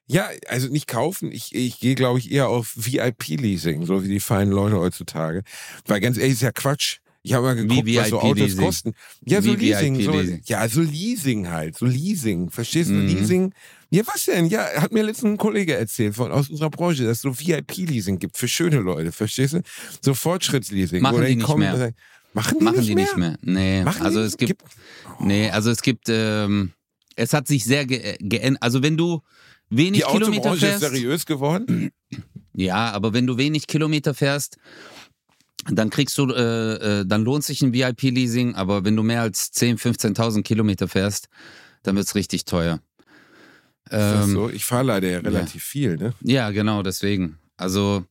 Ja, also nicht kaufen. Ich, ich gehe, glaube ich, eher auf VIP-Leasing, so wie die feinen Leute heutzutage. Weil ganz ehrlich, ist ja Quatsch. Ich habe mal geguckt, was so Autos VIP-Leasing? kosten. Ja, so Wie Leasing. So, ja, so Leasing halt. So Leasing. Verstehst du? Mhm. Leasing. Ja, was denn? Ja, hat mir letztens ein Kollege erzählt von aus unserer Branche, dass es so VIP-Leasing gibt für schöne Leute. Verstehst du? So Fortschrittsleasing. Machen Oder die nicht kommen mehr. Machen die, Machen nicht, die mehr? nicht mehr. Nee, Machen also die? es gibt, nee, also es gibt, ähm, es hat sich sehr ge geändert. Also wenn du wenig Die Kilometer Autobranche ist fährst, seriös geworden. ja, aber wenn du wenig Kilometer fährst, dann kriegst du, äh, äh, dann lohnt sich ein VIP-Leasing, aber wenn du mehr als 10.000, 15.000 Kilometer fährst, dann wird's richtig teuer. Ist das Ähm, so? Ich fahre leider ja relativ viel, ne? Ja, genau, deswegen. Also,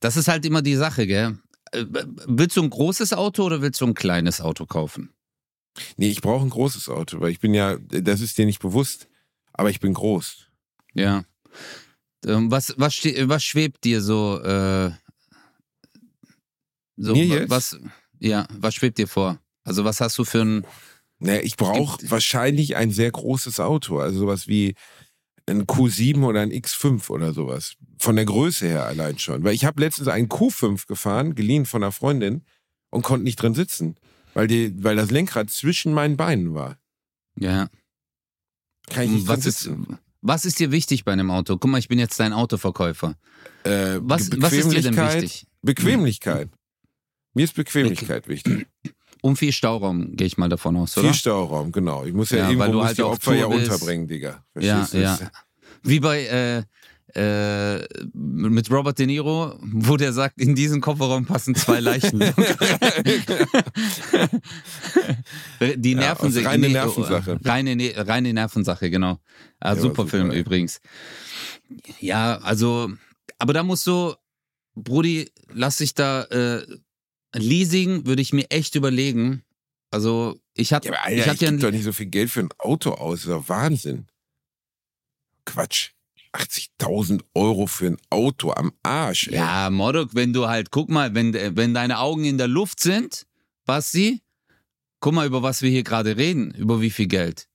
das ist halt immer die Sache, gell? Äh, Willst du ein großes Auto oder willst du ein kleines Auto kaufen? Nee, ich brauche ein großes Auto, weil ich bin ja, das ist dir nicht bewusst, aber ich bin groß. Ja. Ähm, was, was, was schwebt dir so, äh, so Mir jetzt? was ja, was schwebt dir vor? Also was hast du für ein Naja, ich brauche wahrscheinlich ein sehr großes Auto, also sowas wie ein Q7 oder ein X5 oder sowas. Von der Größe her allein schon. Weil ich habe letztens einen Q5 gefahren, geliehen von einer Freundin und konnte nicht drin sitzen, weil, die, weil das Lenkrad zwischen meinen Beinen war. ja, Kann ich nicht was ist was ist dir wichtig bei einem Auto? Guck mal, ich bin jetzt dein Autoverkäufer. Äh, Was, was ist dir denn wichtig? Bequemlichkeit. Mir ist Bequemlichkeit wichtig. Um viel Stauraum gehe ich mal davon aus, oder? Viel Stauraum, genau. Ich muss ja, Ja, irgendwo muss halt die Opfer ja unterbringen, Digga. Ja, Verstehst du? ja. Wie bei äh, äh, mit Robert De Niro, wo der sagt, in diesen Kofferraum passen zwei Leichen. Die Ja, Nerven aus reine Nervensache. Reine, Ne- reine Nervensache, genau. Ah, Ja, super super, Film ey. übrigens. Ja, also, aber da musst du, Brudi, lass dich da äh, Leasing würde ich mir echt überlegen. Also, ich hatte Ja, aber ich Alter, ich, ja doch nicht so viel Geld für ein Auto aus. Das ist doch Wahnsinn. Quatsch. 80.000 Euro für ein Auto am Arsch, ey. Ja, Modok, wenn du halt, guck mal, wenn, wenn deine Augen in der Luft sind, Basti, guck mal, über was wir hier gerade reden, über wie viel Geld.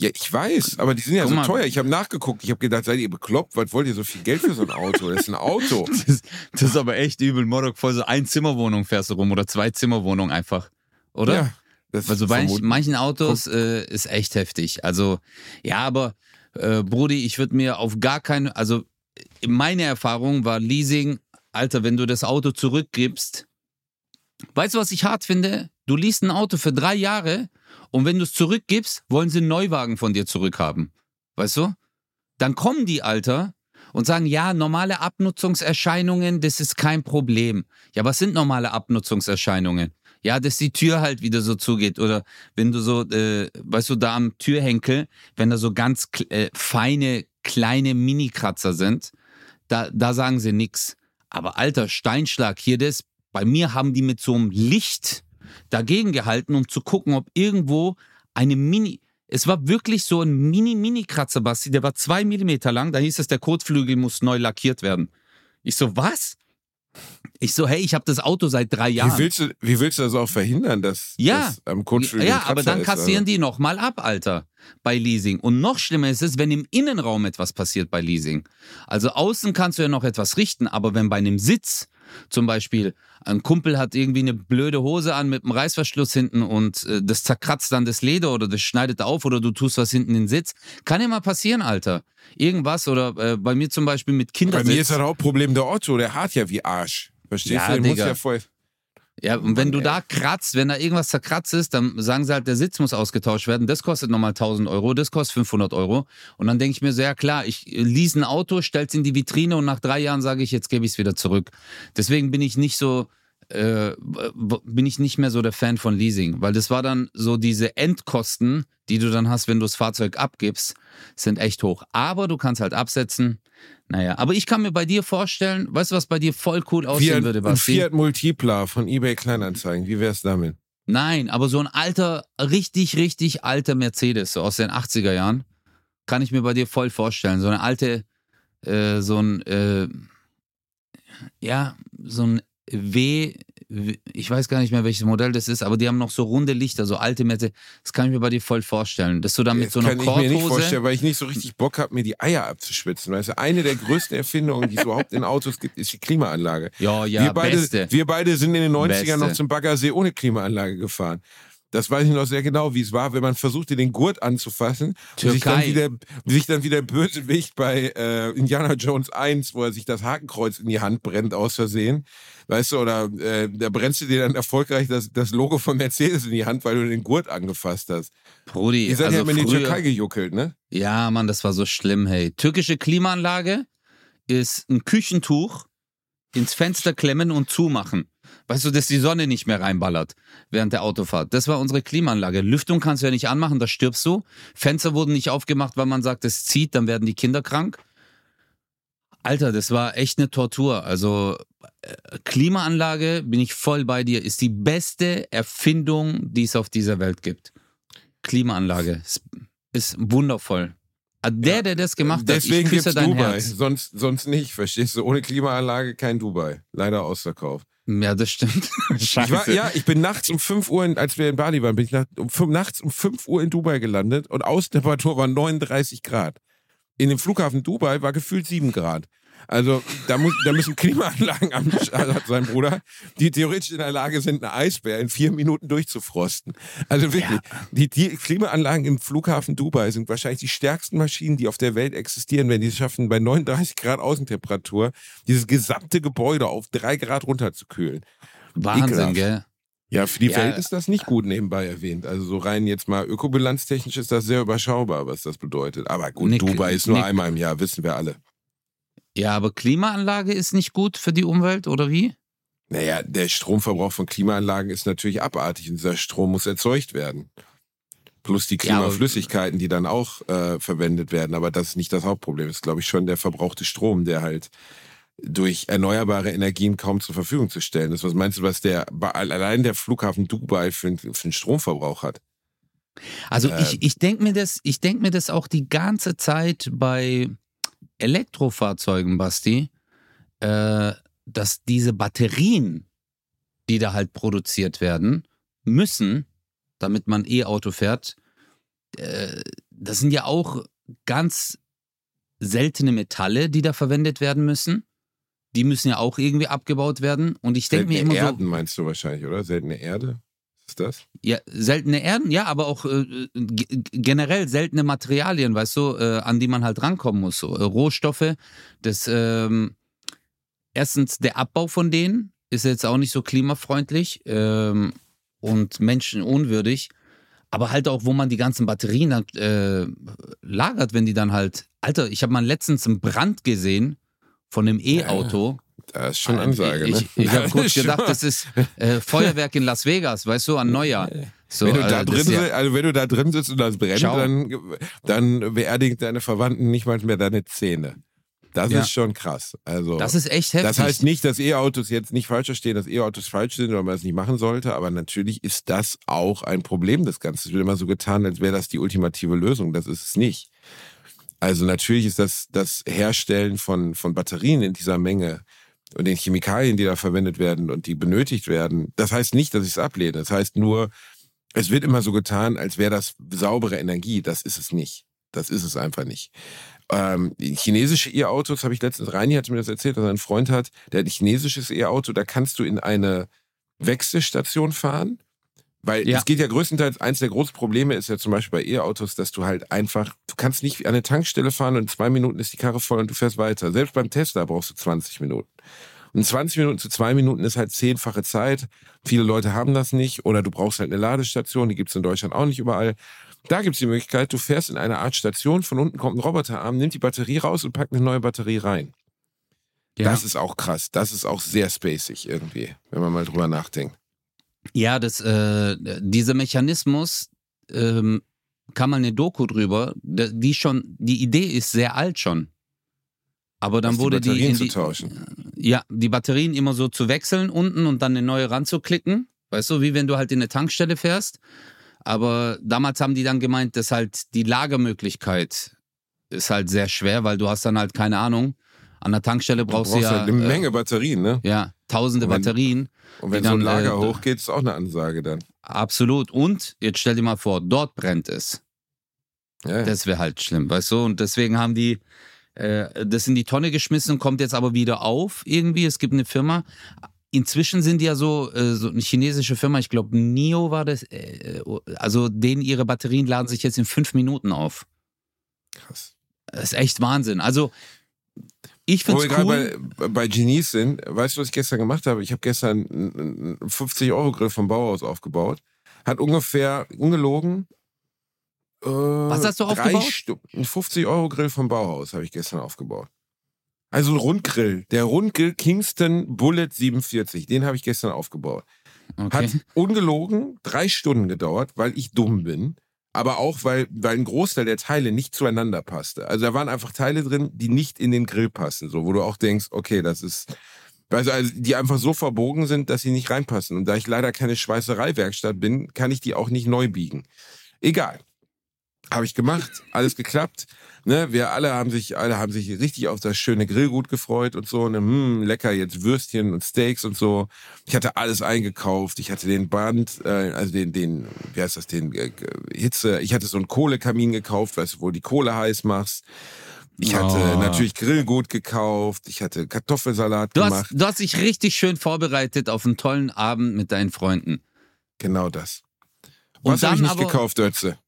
Ja, ich weiß, aber die sind ja Guck so mal. teuer. Ich habe nachgeguckt. Ich habe gedacht, seid ihr bekloppt? Was wollt ihr so viel Geld für so ein Auto? Das ist ein Auto. Das, das ist aber echt übel, Modok, voll so ein Zimmerwohnung fährst du rum oder zwei Zimmerwohnungen einfach, oder? Ja, das Also bei vermut- manchen Autos äh, ist echt heftig. Also, ja, aber äh, Brudi, ich würde mir auf gar keinen, also meine Erfahrung war Leasing, Alter, wenn du das Auto zurückgibst, weißt du, was ich hart finde? Du liest ein Auto für drei Jahre und wenn du es zurückgibst, wollen sie einen Neuwagen von dir zurückhaben. Weißt du? Dann kommen die, Alter, und sagen, ja, normale Abnutzungserscheinungen, das ist kein Problem. Ja, was sind normale Abnutzungserscheinungen? Ja, dass die Tür halt wieder so zugeht oder wenn du so, äh, weißt du, da am Türhenkel, wenn da so ganz äh, feine, kleine Mini-Kratzer sind, da, da sagen sie nix. Aber alter Steinschlag, hier das, bei mir haben die mit so einem Licht dagegen gehalten, um zu gucken, ob irgendwo eine Mini, es war wirklich so ein Mini-Mini-Kratzer, Basti, der war zwei Millimeter lang, da hieß es, der Kotflügel muss neu lackiert werden. Ich so, was? Ich so, hey, ich habe das Auto seit drei Jahren. Wie willst, du, wie willst du das auch verhindern, dass Ja. das am Kotflügel Ja, aber dann ist, kassieren also? die nochmal ab, Alter, bei Leasing. Und noch schlimmer ist es, wenn im Innenraum etwas passiert bei Leasing. Also außen kannst du ja noch etwas richten, aber wenn bei einem Sitz Zum Beispiel, ein Kumpel hat irgendwie eine blöde Hose an mit einem Reißverschluss hinten und äh, das zerkratzt dann das Leder oder das schneidet auf oder du tust was hinten in den Sitz. Kann ja mal passieren, Alter. Irgendwas oder äh, bei mir zum Beispiel mit Kindersitz. Bei mir ist das Hauptproblem der Otto, der hat ja wie Arsch. Verstehst Ja, du? Der muss Digga. ja voll. Ja, und wenn du da kratzt, wenn da irgendwas zerkratzt ist, dann sagen sie halt, der Sitz muss ausgetauscht werden. Das kostet nochmal 1000 Euro, das kostet 500 Euro. Und dann denke ich mir so, ja klar, ich lease ein Auto, stell's in die Vitrine und nach drei Jahren sage ich, jetzt gebe ich es wieder zurück. Deswegen bin ich nicht so, äh, bin ich nicht mehr so der Fan von Leasing, weil das war dann so diese Endkosten, die du dann hast, wenn du das Fahrzeug abgibst, sind echt hoch. Aber du kannst halt absetzen. Naja, aber ich kann mir bei dir vorstellen, weißt du, was bei dir voll cool aussehen Fiat, würde, ein Basti? Fiat Multipla von eBay Kleinanzeigen. Wie wär's damit? Nein, aber so ein alter, richtig, richtig alter Mercedes, so aus den 80er Jahren, kann ich mir bei dir voll vorstellen. So eine alte, äh, so ein, äh, ja, so ein W, ich weiß gar nicht mehr, welches Modell das ist, aber die haben noch so runde Lichter, so alte Mercedes. Das kann ich mir bei dir voll vorstellen. Dass du dann mit so einer kann ich mir nicht Korthose. vorstellen, weil ich nicht so richtig Bock habe, mir die Eier abzuschwitzen. Weißt du, eine der größten Erfindungen, die es überhaupt in Autos gibt, ist die Klimaanlage. Ja, ja, wir, beide, beste. wir beide sind in den 90ern Beste. noch zum Baggersee ohne Klimaanlage gefahren. Das weiß ich noch sehr genau, wie es war, wenn man versuchte, den Gurt anzufassen und sich dann, Türkei. wieder, sich dann wieder Bösewicht bei äh, Indiana Jones 1, wo er sich das Hakenkreuz in die Hand brennt aus Versehen. Weißt du, oder äh, da brennst du dir dann erfolgreich das, das Logo von Mercedes in die Hand, weil du den Gurt angefasst hast. Brudi, Ihr seid also ja immer in die Türkei gejuckelt, ne? Ja, Mann, das war so schlimm, hey. Türkische Klimaanlage ist ein Küchentuch ins Fenster klemmen und zumachen. Weißt du, dass die Sonne nicht mehr reinballert während der Autofahrt. Das war unsere Klimaanlage. Lüftung kannst du ja nicht anmachen, da stirbst du. Fenster wurden nicht aufgemacht, weil man sagt, es zieht, dann werden die Kinder krank. Alter, das war echt eine Tortur. Also äh, Klimaanlage, bin ich voll bei dir, ist die beste Erfindung, die es auf dieser Welt gibt. Klimaanlage ist, ist wundervoll. Der, der das gemacht hat, ich küsse dein Dubai. Herz. Sonst, sonst nicht, verstehst du? Ohne Klimaanlage kein Dubai. Leider ausverkauft. Ja, das stimmt. Ich war, ja, ich bin nachts um 5 Uhr, in, als wir in Bali waren, bin ich nach, um, fünf- nachts um 5 Uhr in Dubai gelandet und Außentemperatur war 39 Grad. In dem Flughafen Dubai war gefühlt 7 Grad. Also da, muss, da müssen Klimaanlagen am Start sein, Bruder, die theoretisch in der Lage sind, einen Eisbär in vier Minuten durchzufrosten. Also wirklich, die, die Klimaanlagen im Flughafen Dubai sind wahrscheinlich die stärksten Maschinen, die auf der Welt existieren, wenn die es schaffen, bei 39 Grad Außentemperatur dieses gesamte Gebäude auf 3 Grad runterzukühlen. Wahnsinn, Ekelhaft. gell? Ja, für die Ja. Welt ist das nicht gut nebenbei erwähnt. Also so rein jetzt mal ökobilanztechnisch ist das sehr überschaubar, was das bedeutet. Aber gut, Nick- Dubai ist nur Nick- einmal im Jahr, wissen wir alle. Ja, aber Klimaanlage ist nicht gut für die Umwelt, oder wie? Naja, der Stromverbrauch von Klimaanlagen ist natürlich abartig und dieser Strom muss erzeugt werden. Plus die Klimaflüssigkeiten, die dann auch äh, verwendet werden. Aber das ist nicht das Hauptproblem. Das ist, glaube ich, schon der verbrauchte Strom, der halt durch erneuerbare Energien kaum zur Verfügung zu stellen ist. Was meinst du, was der allein der Flughafen Dubai für, einen- für einen Stromverbrauch hat? Also Äh, ich, ich denke mir das, ich denk mir das auch die ganze Zeit bei Elektrofahrzeugen, Basti, äh, dass diese Batterien, die da halt produziert werden, müssen, damit man E-Auto fährt, äh, das sind ja auch ganz seltene Metalle, die da verwendet werden müssen. Die müssen ja auch irgendwie abgebaut werden. Und ich denke mir immer so. Erden meinst du wahrscheinlich, oder? Seltene Erde? Ist das? Ja, seltene Erden, ja, aber auch äh, generell seltene Materialien, weißt du, äh, an die man halt rankommen muss. So äh, Rohstoffe, das ähm, erstens der Abbau von denen ist jetzt auch nicht so klimafreundlich ähm, und menschenunwürdig. Aber halt auch, wo man die ganzen Batterien dann äh, lagert, wenn die dann halt. Alter, ich habe mal letztens einen Brand gesehen von einem E-Auto. Das ist schon Ansage, ich ne? ich, ich habe Das kurz gedacht, das ist äh, Feuerwerk in Las Vegas, weißt du, an Neujahr. So, wenn du äh, da das drin ja- sitzt, also wenn du da drin sitzt und das brennt, Ciao. dann, dann beerdigt deine Verwandten nicht mal mehr deine Zähne. Das Ja. ist schon krass. Also Das ist echt heftig. das heißt nicht, dass E-Autos jetzt nicht falsch verstehen, dass E-Autos falsch sind oder man es nicht machen sollte, aber natürlich ist das auch ein Problem des Ganzen. Es wird immer so getan, als wäre das die ultimative Lösung. Das ist es nicht. Also natürlich ist das das Herstellen von, von Batterien in dieser Menge und den Chemikalien, die da verwendet werden und die benötigt werden. Das heißt nicht, dass ich es ablehne. Das heißt nur, es wird immer so getan, als wäre das saubere Energie. Das ist es nicht. Das ist es einfach nicht. ähm, chinesische E-Autos habe ich letztens, Reini hatte mir das erzählt, dass er einen Freund hat, der hat ein chinesisches E-Auto, da kannst du in eine Wechselstation fahren. Weil Ja. es geht ja größtenteils, eins der großen Probleme ist ja zum Beispiel bei E-Autos, dass du halt einfach, du kannst nicht an eine Tankstelle fahren und in zwei Minuten ist die Karre voll und du fährst weiter. Selbst beim Tesla brauchst du 20 Minuten. Und 20 Minuten zu zwei Minuten ist halt zehnfache Zeit. Viele Leute haben das nicht. Oder du brauchst halt eine Ladestation, die gibt's in Deutschland auch nicht überall. Da gibt's die Möglichkeit, du fährst in eine Art Station, von unten kommt ein Roboterarm, nimmt die Batterie raus und packt eine neue Batterie rein. Ja. Das ist auch krass. Das ist auch sehr spacig irgendwie, wenn man mal drüber nachdenkt. Ja, das, äh, dieser Mechanismus, ähm, kam mal eine Doku drüber, die schon, die Idee ist sehr alt schon. Aber dann Was, die wurde die, Batterien in zu die tauschen. ja, die Batterien immer so zu wechseln unten und dann eine neue ranzuklicken. Weißt du, wie wenn du halt in eine Tankstelle fährst. Aber damals haben die dann gemeint, dass halt die Lagermöglichkeit ist halt sehr schwer, weil du hast dann halt keine Ahnung. An der Tankstelle Du brauchst brauchst du ja halt eine äh, Menge Batterien, ne? ja, tausende Und wenn- Batterien. Und wenn so ein dann, Lager äh, hochgeht, ist auch eine Ansage dann. Absolut. Und jetzt stell dir mal vor, dort brennt es. Ja. Das wäre halt schlimm, weißt du? Und deswegen haben die äh, das in die Tonne geschmissen, kommt jetzt aber wieder auf irgendwie. Es gibt eine Firma. Inzwischen sind die ja so, äh, so eine chinesische Firma, ich glaube NIO war das, äh, also denen ihre Batterien laden sich jetzt in fünf Minuten auf. krass. Das ist echt Wahnsinn. Also ich Wo finde wir es gerade cool. bei, bei Genies sind, weißt du, was ich gestern gemacht habe? Ich habe gestern einen 50-Euro-Grill vom Bauhaus aufgebaut. Hat ungefähr, ungelogen, äh, Was hast du aufgebaut? Ein 50-Euro-Grill vom Bauhaus habe ich gestern aufgebaut. Also ein Rundgrill. Der Rundgrill Kingston Bullet 47. Den habe ich gestern aufgebaut. Hat Okay. ungelogen drei Stunden gedauert, weil ich dumm bin. Aber auch, weil, weil ein Großteil der Teile nicht zueinander passte. Also da waren einfach Teile drin, die nicht in den Grill passen. So, wo du auch denkst, okay, das ist. Also, also die einfach so verbogen sind, dass sie nicht reinpassen. Und da ich leider keine Schweißereiwerkstatt bin, kann ich die auch nicht neu biegen. Egal. Habe ich gemacht, alles geklappt. Ne, wir alle haben sich, alle haben sich richtig auf das schöne Grillgut gefreut und so. Ne, hm, lecker jetzt Würstchen und Steaks und so. Ich hatte alles eingekauft. Ich hatte den Band, äh, also den, den, wie heißt das, den äh, Hitze. Ich hatte so einen Kohlekamin gekauft, weißt du, wo die Kohle heiß machst. Ich hatte Oh. natürlich Grillgut gekauft. Ich hatte Kartoffelsalat Du hast, gemacht. du hast dich richtig schön vorbereitet auf einen tollen Abend mit deinen Freunden. Genau das. Und Was habe ich nicht aber- gekauft, Ötze?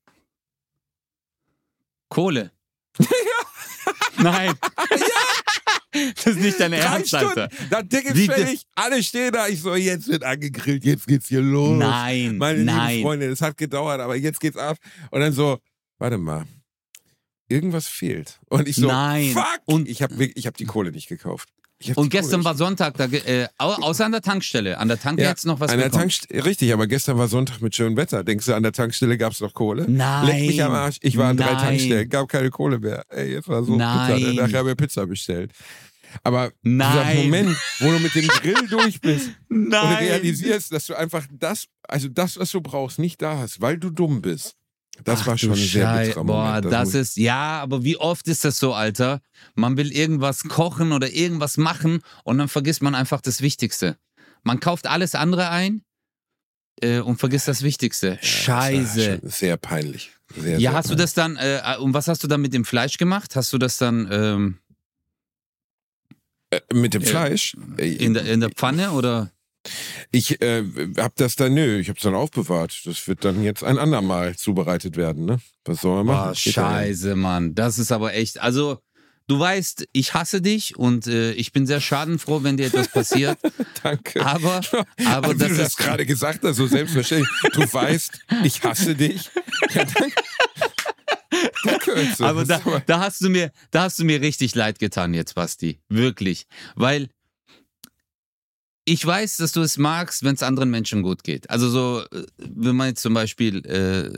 Kohle. Nein. Das ist nicht deine Drei Ernst, Alter. Dann fertig, alle stehen da. Ich so, jetzt wird angegrillt, jetzt geht's hier los. Nein, Meine nein. liebe Freunde, es hat gedauert, aber jetzt geht's ab. Und dann so, warte mal, irgendwas fehlt. Und ich so, Nein. fuck, Und- ich habe ich hab die Kohle nicht gekauft. Ich Und gestern war Sonntag, da, äh, au- außer an der Tankstelle. An der Tanke Ja, du noch was an der. Tankstelle, richtig, aber gestern war Sonntag mit schönem Wetter. Denkst du, an der Tankstelle gab's noch Kohle? Nein. Leck mich am Arsch. Ich war an drei Nein. Tankstellen, gab keine Kohle mehr. Ey, jetzt war so Nein. Pizza. Nachher haben wir Pizza bestellt. Aber dieser Nein. Moment, wo du mit dem Grill durch bist und Nein. realisierst, dass du einfach das, also das, was du brauchst, nicht da hast, weil du dumm bist. Das Ach war schon ein sehr Schei- bitterer Boah, Moment. das muss- ist, ja, aber wie oft ist das so, Alter? Man will irgendwas kochen oder irgendwas machen und dann vergisst man einfach das Wichtigste. Man kauft alles andere ein äh, und vergisst das Wichtigste. Ja, das Scheiße. schon Sehr peinlich. Sehr, Ja, sehr hast du das dann, äh, und was hast du dann mit dem Fleisch gemacht? Hast du das dann ähm, Äh, mit dem Äh, Fleisch? Äh, in, der, in der Pfanne oder? Ich äh, hab das dann, nö, ich hab's dann aufbewahrt. Das wird dann jetzt ein andermal zubereitet werden, ne? Was soll man machen? Nicht. scheiße, Mann. Das ist aber echt, also du weißt, ich hasse dich und äh, ich bin sehr schadenfroh, wenn dir etwas passiert. Danke. Aber, aber Wie das du das ist gerade gesagt hast, so selbstverständlich. Du weißt, ich hasse dich. Ja, danke. danke. Aber da, da hast du mir, da hast du mir richtig leid getan jetzt, Basti. Wirklich. Weil ich weiß, dass du es magst, wenn es anderen Menschen gut geht. Also so, äh, wenn man jetzt zum Beispiel äh,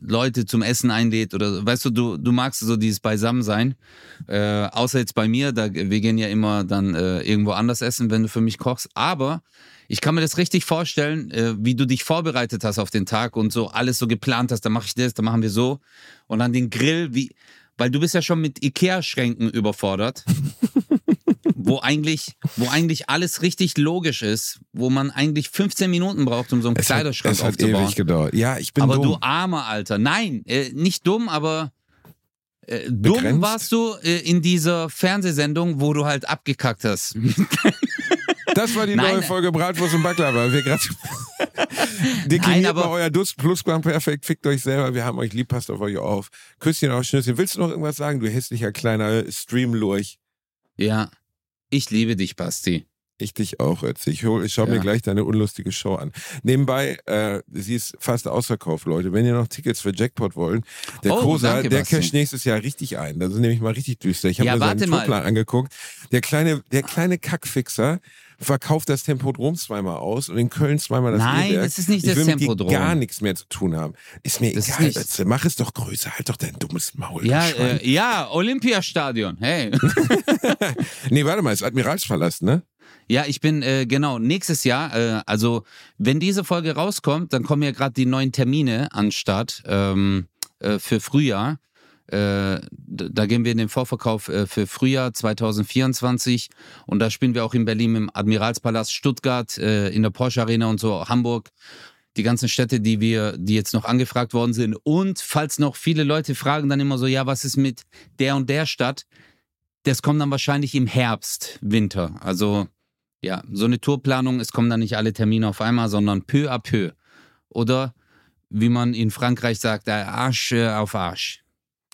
Leute zum Essen einlädt oder weißt du, du, du magst so dieses Beisammensein. Äh, außer jetzt bei mir, da, wir gehen ja immer dann äh, irgendwo anders essen, wenn du für mich kochst. Aber ich kann mir das richtig vorstellen, äh, wie du dich vorbereitet hast auf den Tag und so alles so geplant hast, dann mache ich das, dann machen wir so. Und dann den Grill, wie, weil du bist ja schon mit Ikea-Schränken überfordert. wo eigentlich, wo eigentlich alles richtig logisch ist, wo man eigentlich 15 Minuten braucht, um so einen es hat, Kleiderschrank es hat aufzubauen. ewig gedauert. Ja, ich bin aber dumm. du armer Alter. Nein, äh, nicht dumm, aber Äh, dumm warst du äh, in dieser Fernsehsendung, wo du halt abgekackt hast. Das war die Nein. neue Folge Bratwurst und Baklava. Wir gerade dekliniert aber- mal euer Durst Plusquam perfekt. Fickt euch selber. Wir haben euch lieb. Passt auf euch auf. Küsschen auf Schnüsschen. Willst du noch irgendwas sagen, du hässlicher kleiner Streamlurch? ja, ich liebe dich, Basti. Ich dich auch, Ötzi. Ich, hol- ich schau mir Ja. gleich deine unlustige Show an. Nebenbei, äh, sie ist fast ausverkauft, Leute. Wenn ihr noch Tickets für Jackpot wollt, der Oh, Kosa, danke, der casht nächstes Jahr richtig ein. Das ist nämlich mal richtig düster. Ich habe Ja, mir seinen. Tourplan angeguckt. Der kleine, der kleine Kackfixer verkauft das Tempodrom zweimal aus und in Köln zweimal das Nein, E-Werk. es ist nicht ich das will mit dir Tempodrom. gar nichts mehr zu tun haben. Ist mir Das ist egal, Ötzi. Mach es doch größer. Halt doch dein dummes Maul. Ja, äh, ja, Olympiastadion. Hey. Nee, warte mal, ist Admiralspalast, ne? Ja, ich bin, äh, genau, nächstes Jahr, äh, also wenn diese Folge rauskommt, dann kommen ja gerade die neuen Termine an den Start ähm, äh, für Frühjahr. Äh, da gehen wir in den Vorverkauf äh, für Frühjahr 2024 und da spielen wir auch in Berlin im Admiralspalast, Stuttgart, äh, in der Porsche Arena und so, Hamburg. Die ganzen Städte, die wir, die jetzt noch angefragt worden sind. Und falls noch viele Leute fragen dann immer so, ja, was ist mit der und der Stadt? Das kommt dann wahrscheinlich im Herbst, Winter. Also ja, so eine Tourplanung, es kommen dann nicht alle Termine auf einmal, sondern peu à peu. Oder wie man in Frankreich sagt, Arsch auf Arsch.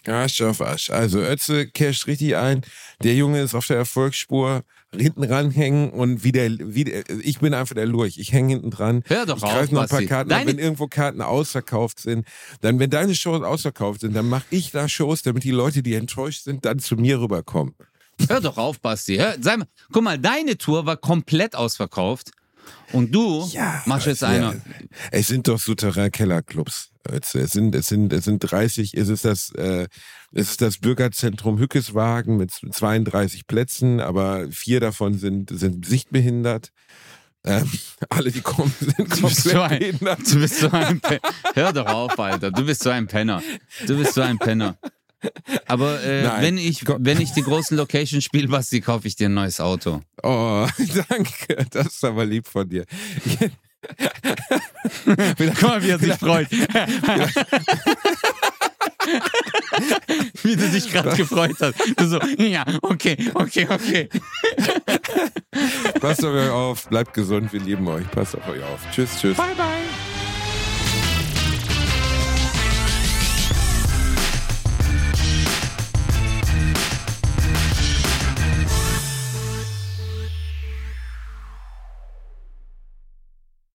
Arsch auf Arsch. Also Ötze casht richtig ein. Der Junge ist auf der Erfolgsspur. Hinten ranhängen und wie der, wie der, ich bin einfach der Lurch. Ich hänge hinten dran. Hör doch ich auf, greife noch ein paar. Karten. Deine- Wenn irgendwo Karten ausverkauft sind, dann, wenn deine Shows ausverkauft sind, dann mache ich da Shows, damit die Leute, die enttäuscht sind, dann zu mir rüberkommen. Hör doch auf, Basti. Hör, mal, guck mal, deine Tour war komplett ausverkauft. Und du machst jetzt ja. eine. Es sind doch Souterrain-Kellerclubs. Es sind, es sind, es sind 30, es ist das, äh, es ist das Bürgerzentrum Hückeswagen mit 32 Plätzen, aber vier davon sind, sind sichtbehindert. Ähm, alle, die kommen, sind Du bist, so ein, behindert. du bist so ein Penner. Hör doch auf, Alter. Du bist so ein Penner. Du bist so ein Penner. Aber äh, wenn, ich, wenn ich die großen Locations spiele, Basti, kaufe ich dir ein neues Auto. Oh, danke. Das ist aber lieb von dir. Guck mal, wie er sich freut. wie du dich gerade gefreut hast. Du so, ja, okay, okay, okay. Passt auf euch auf, bleibt gesund, wir lieben euch. Passt auf euch auf. Tschüss, tschüss. Bye, bye.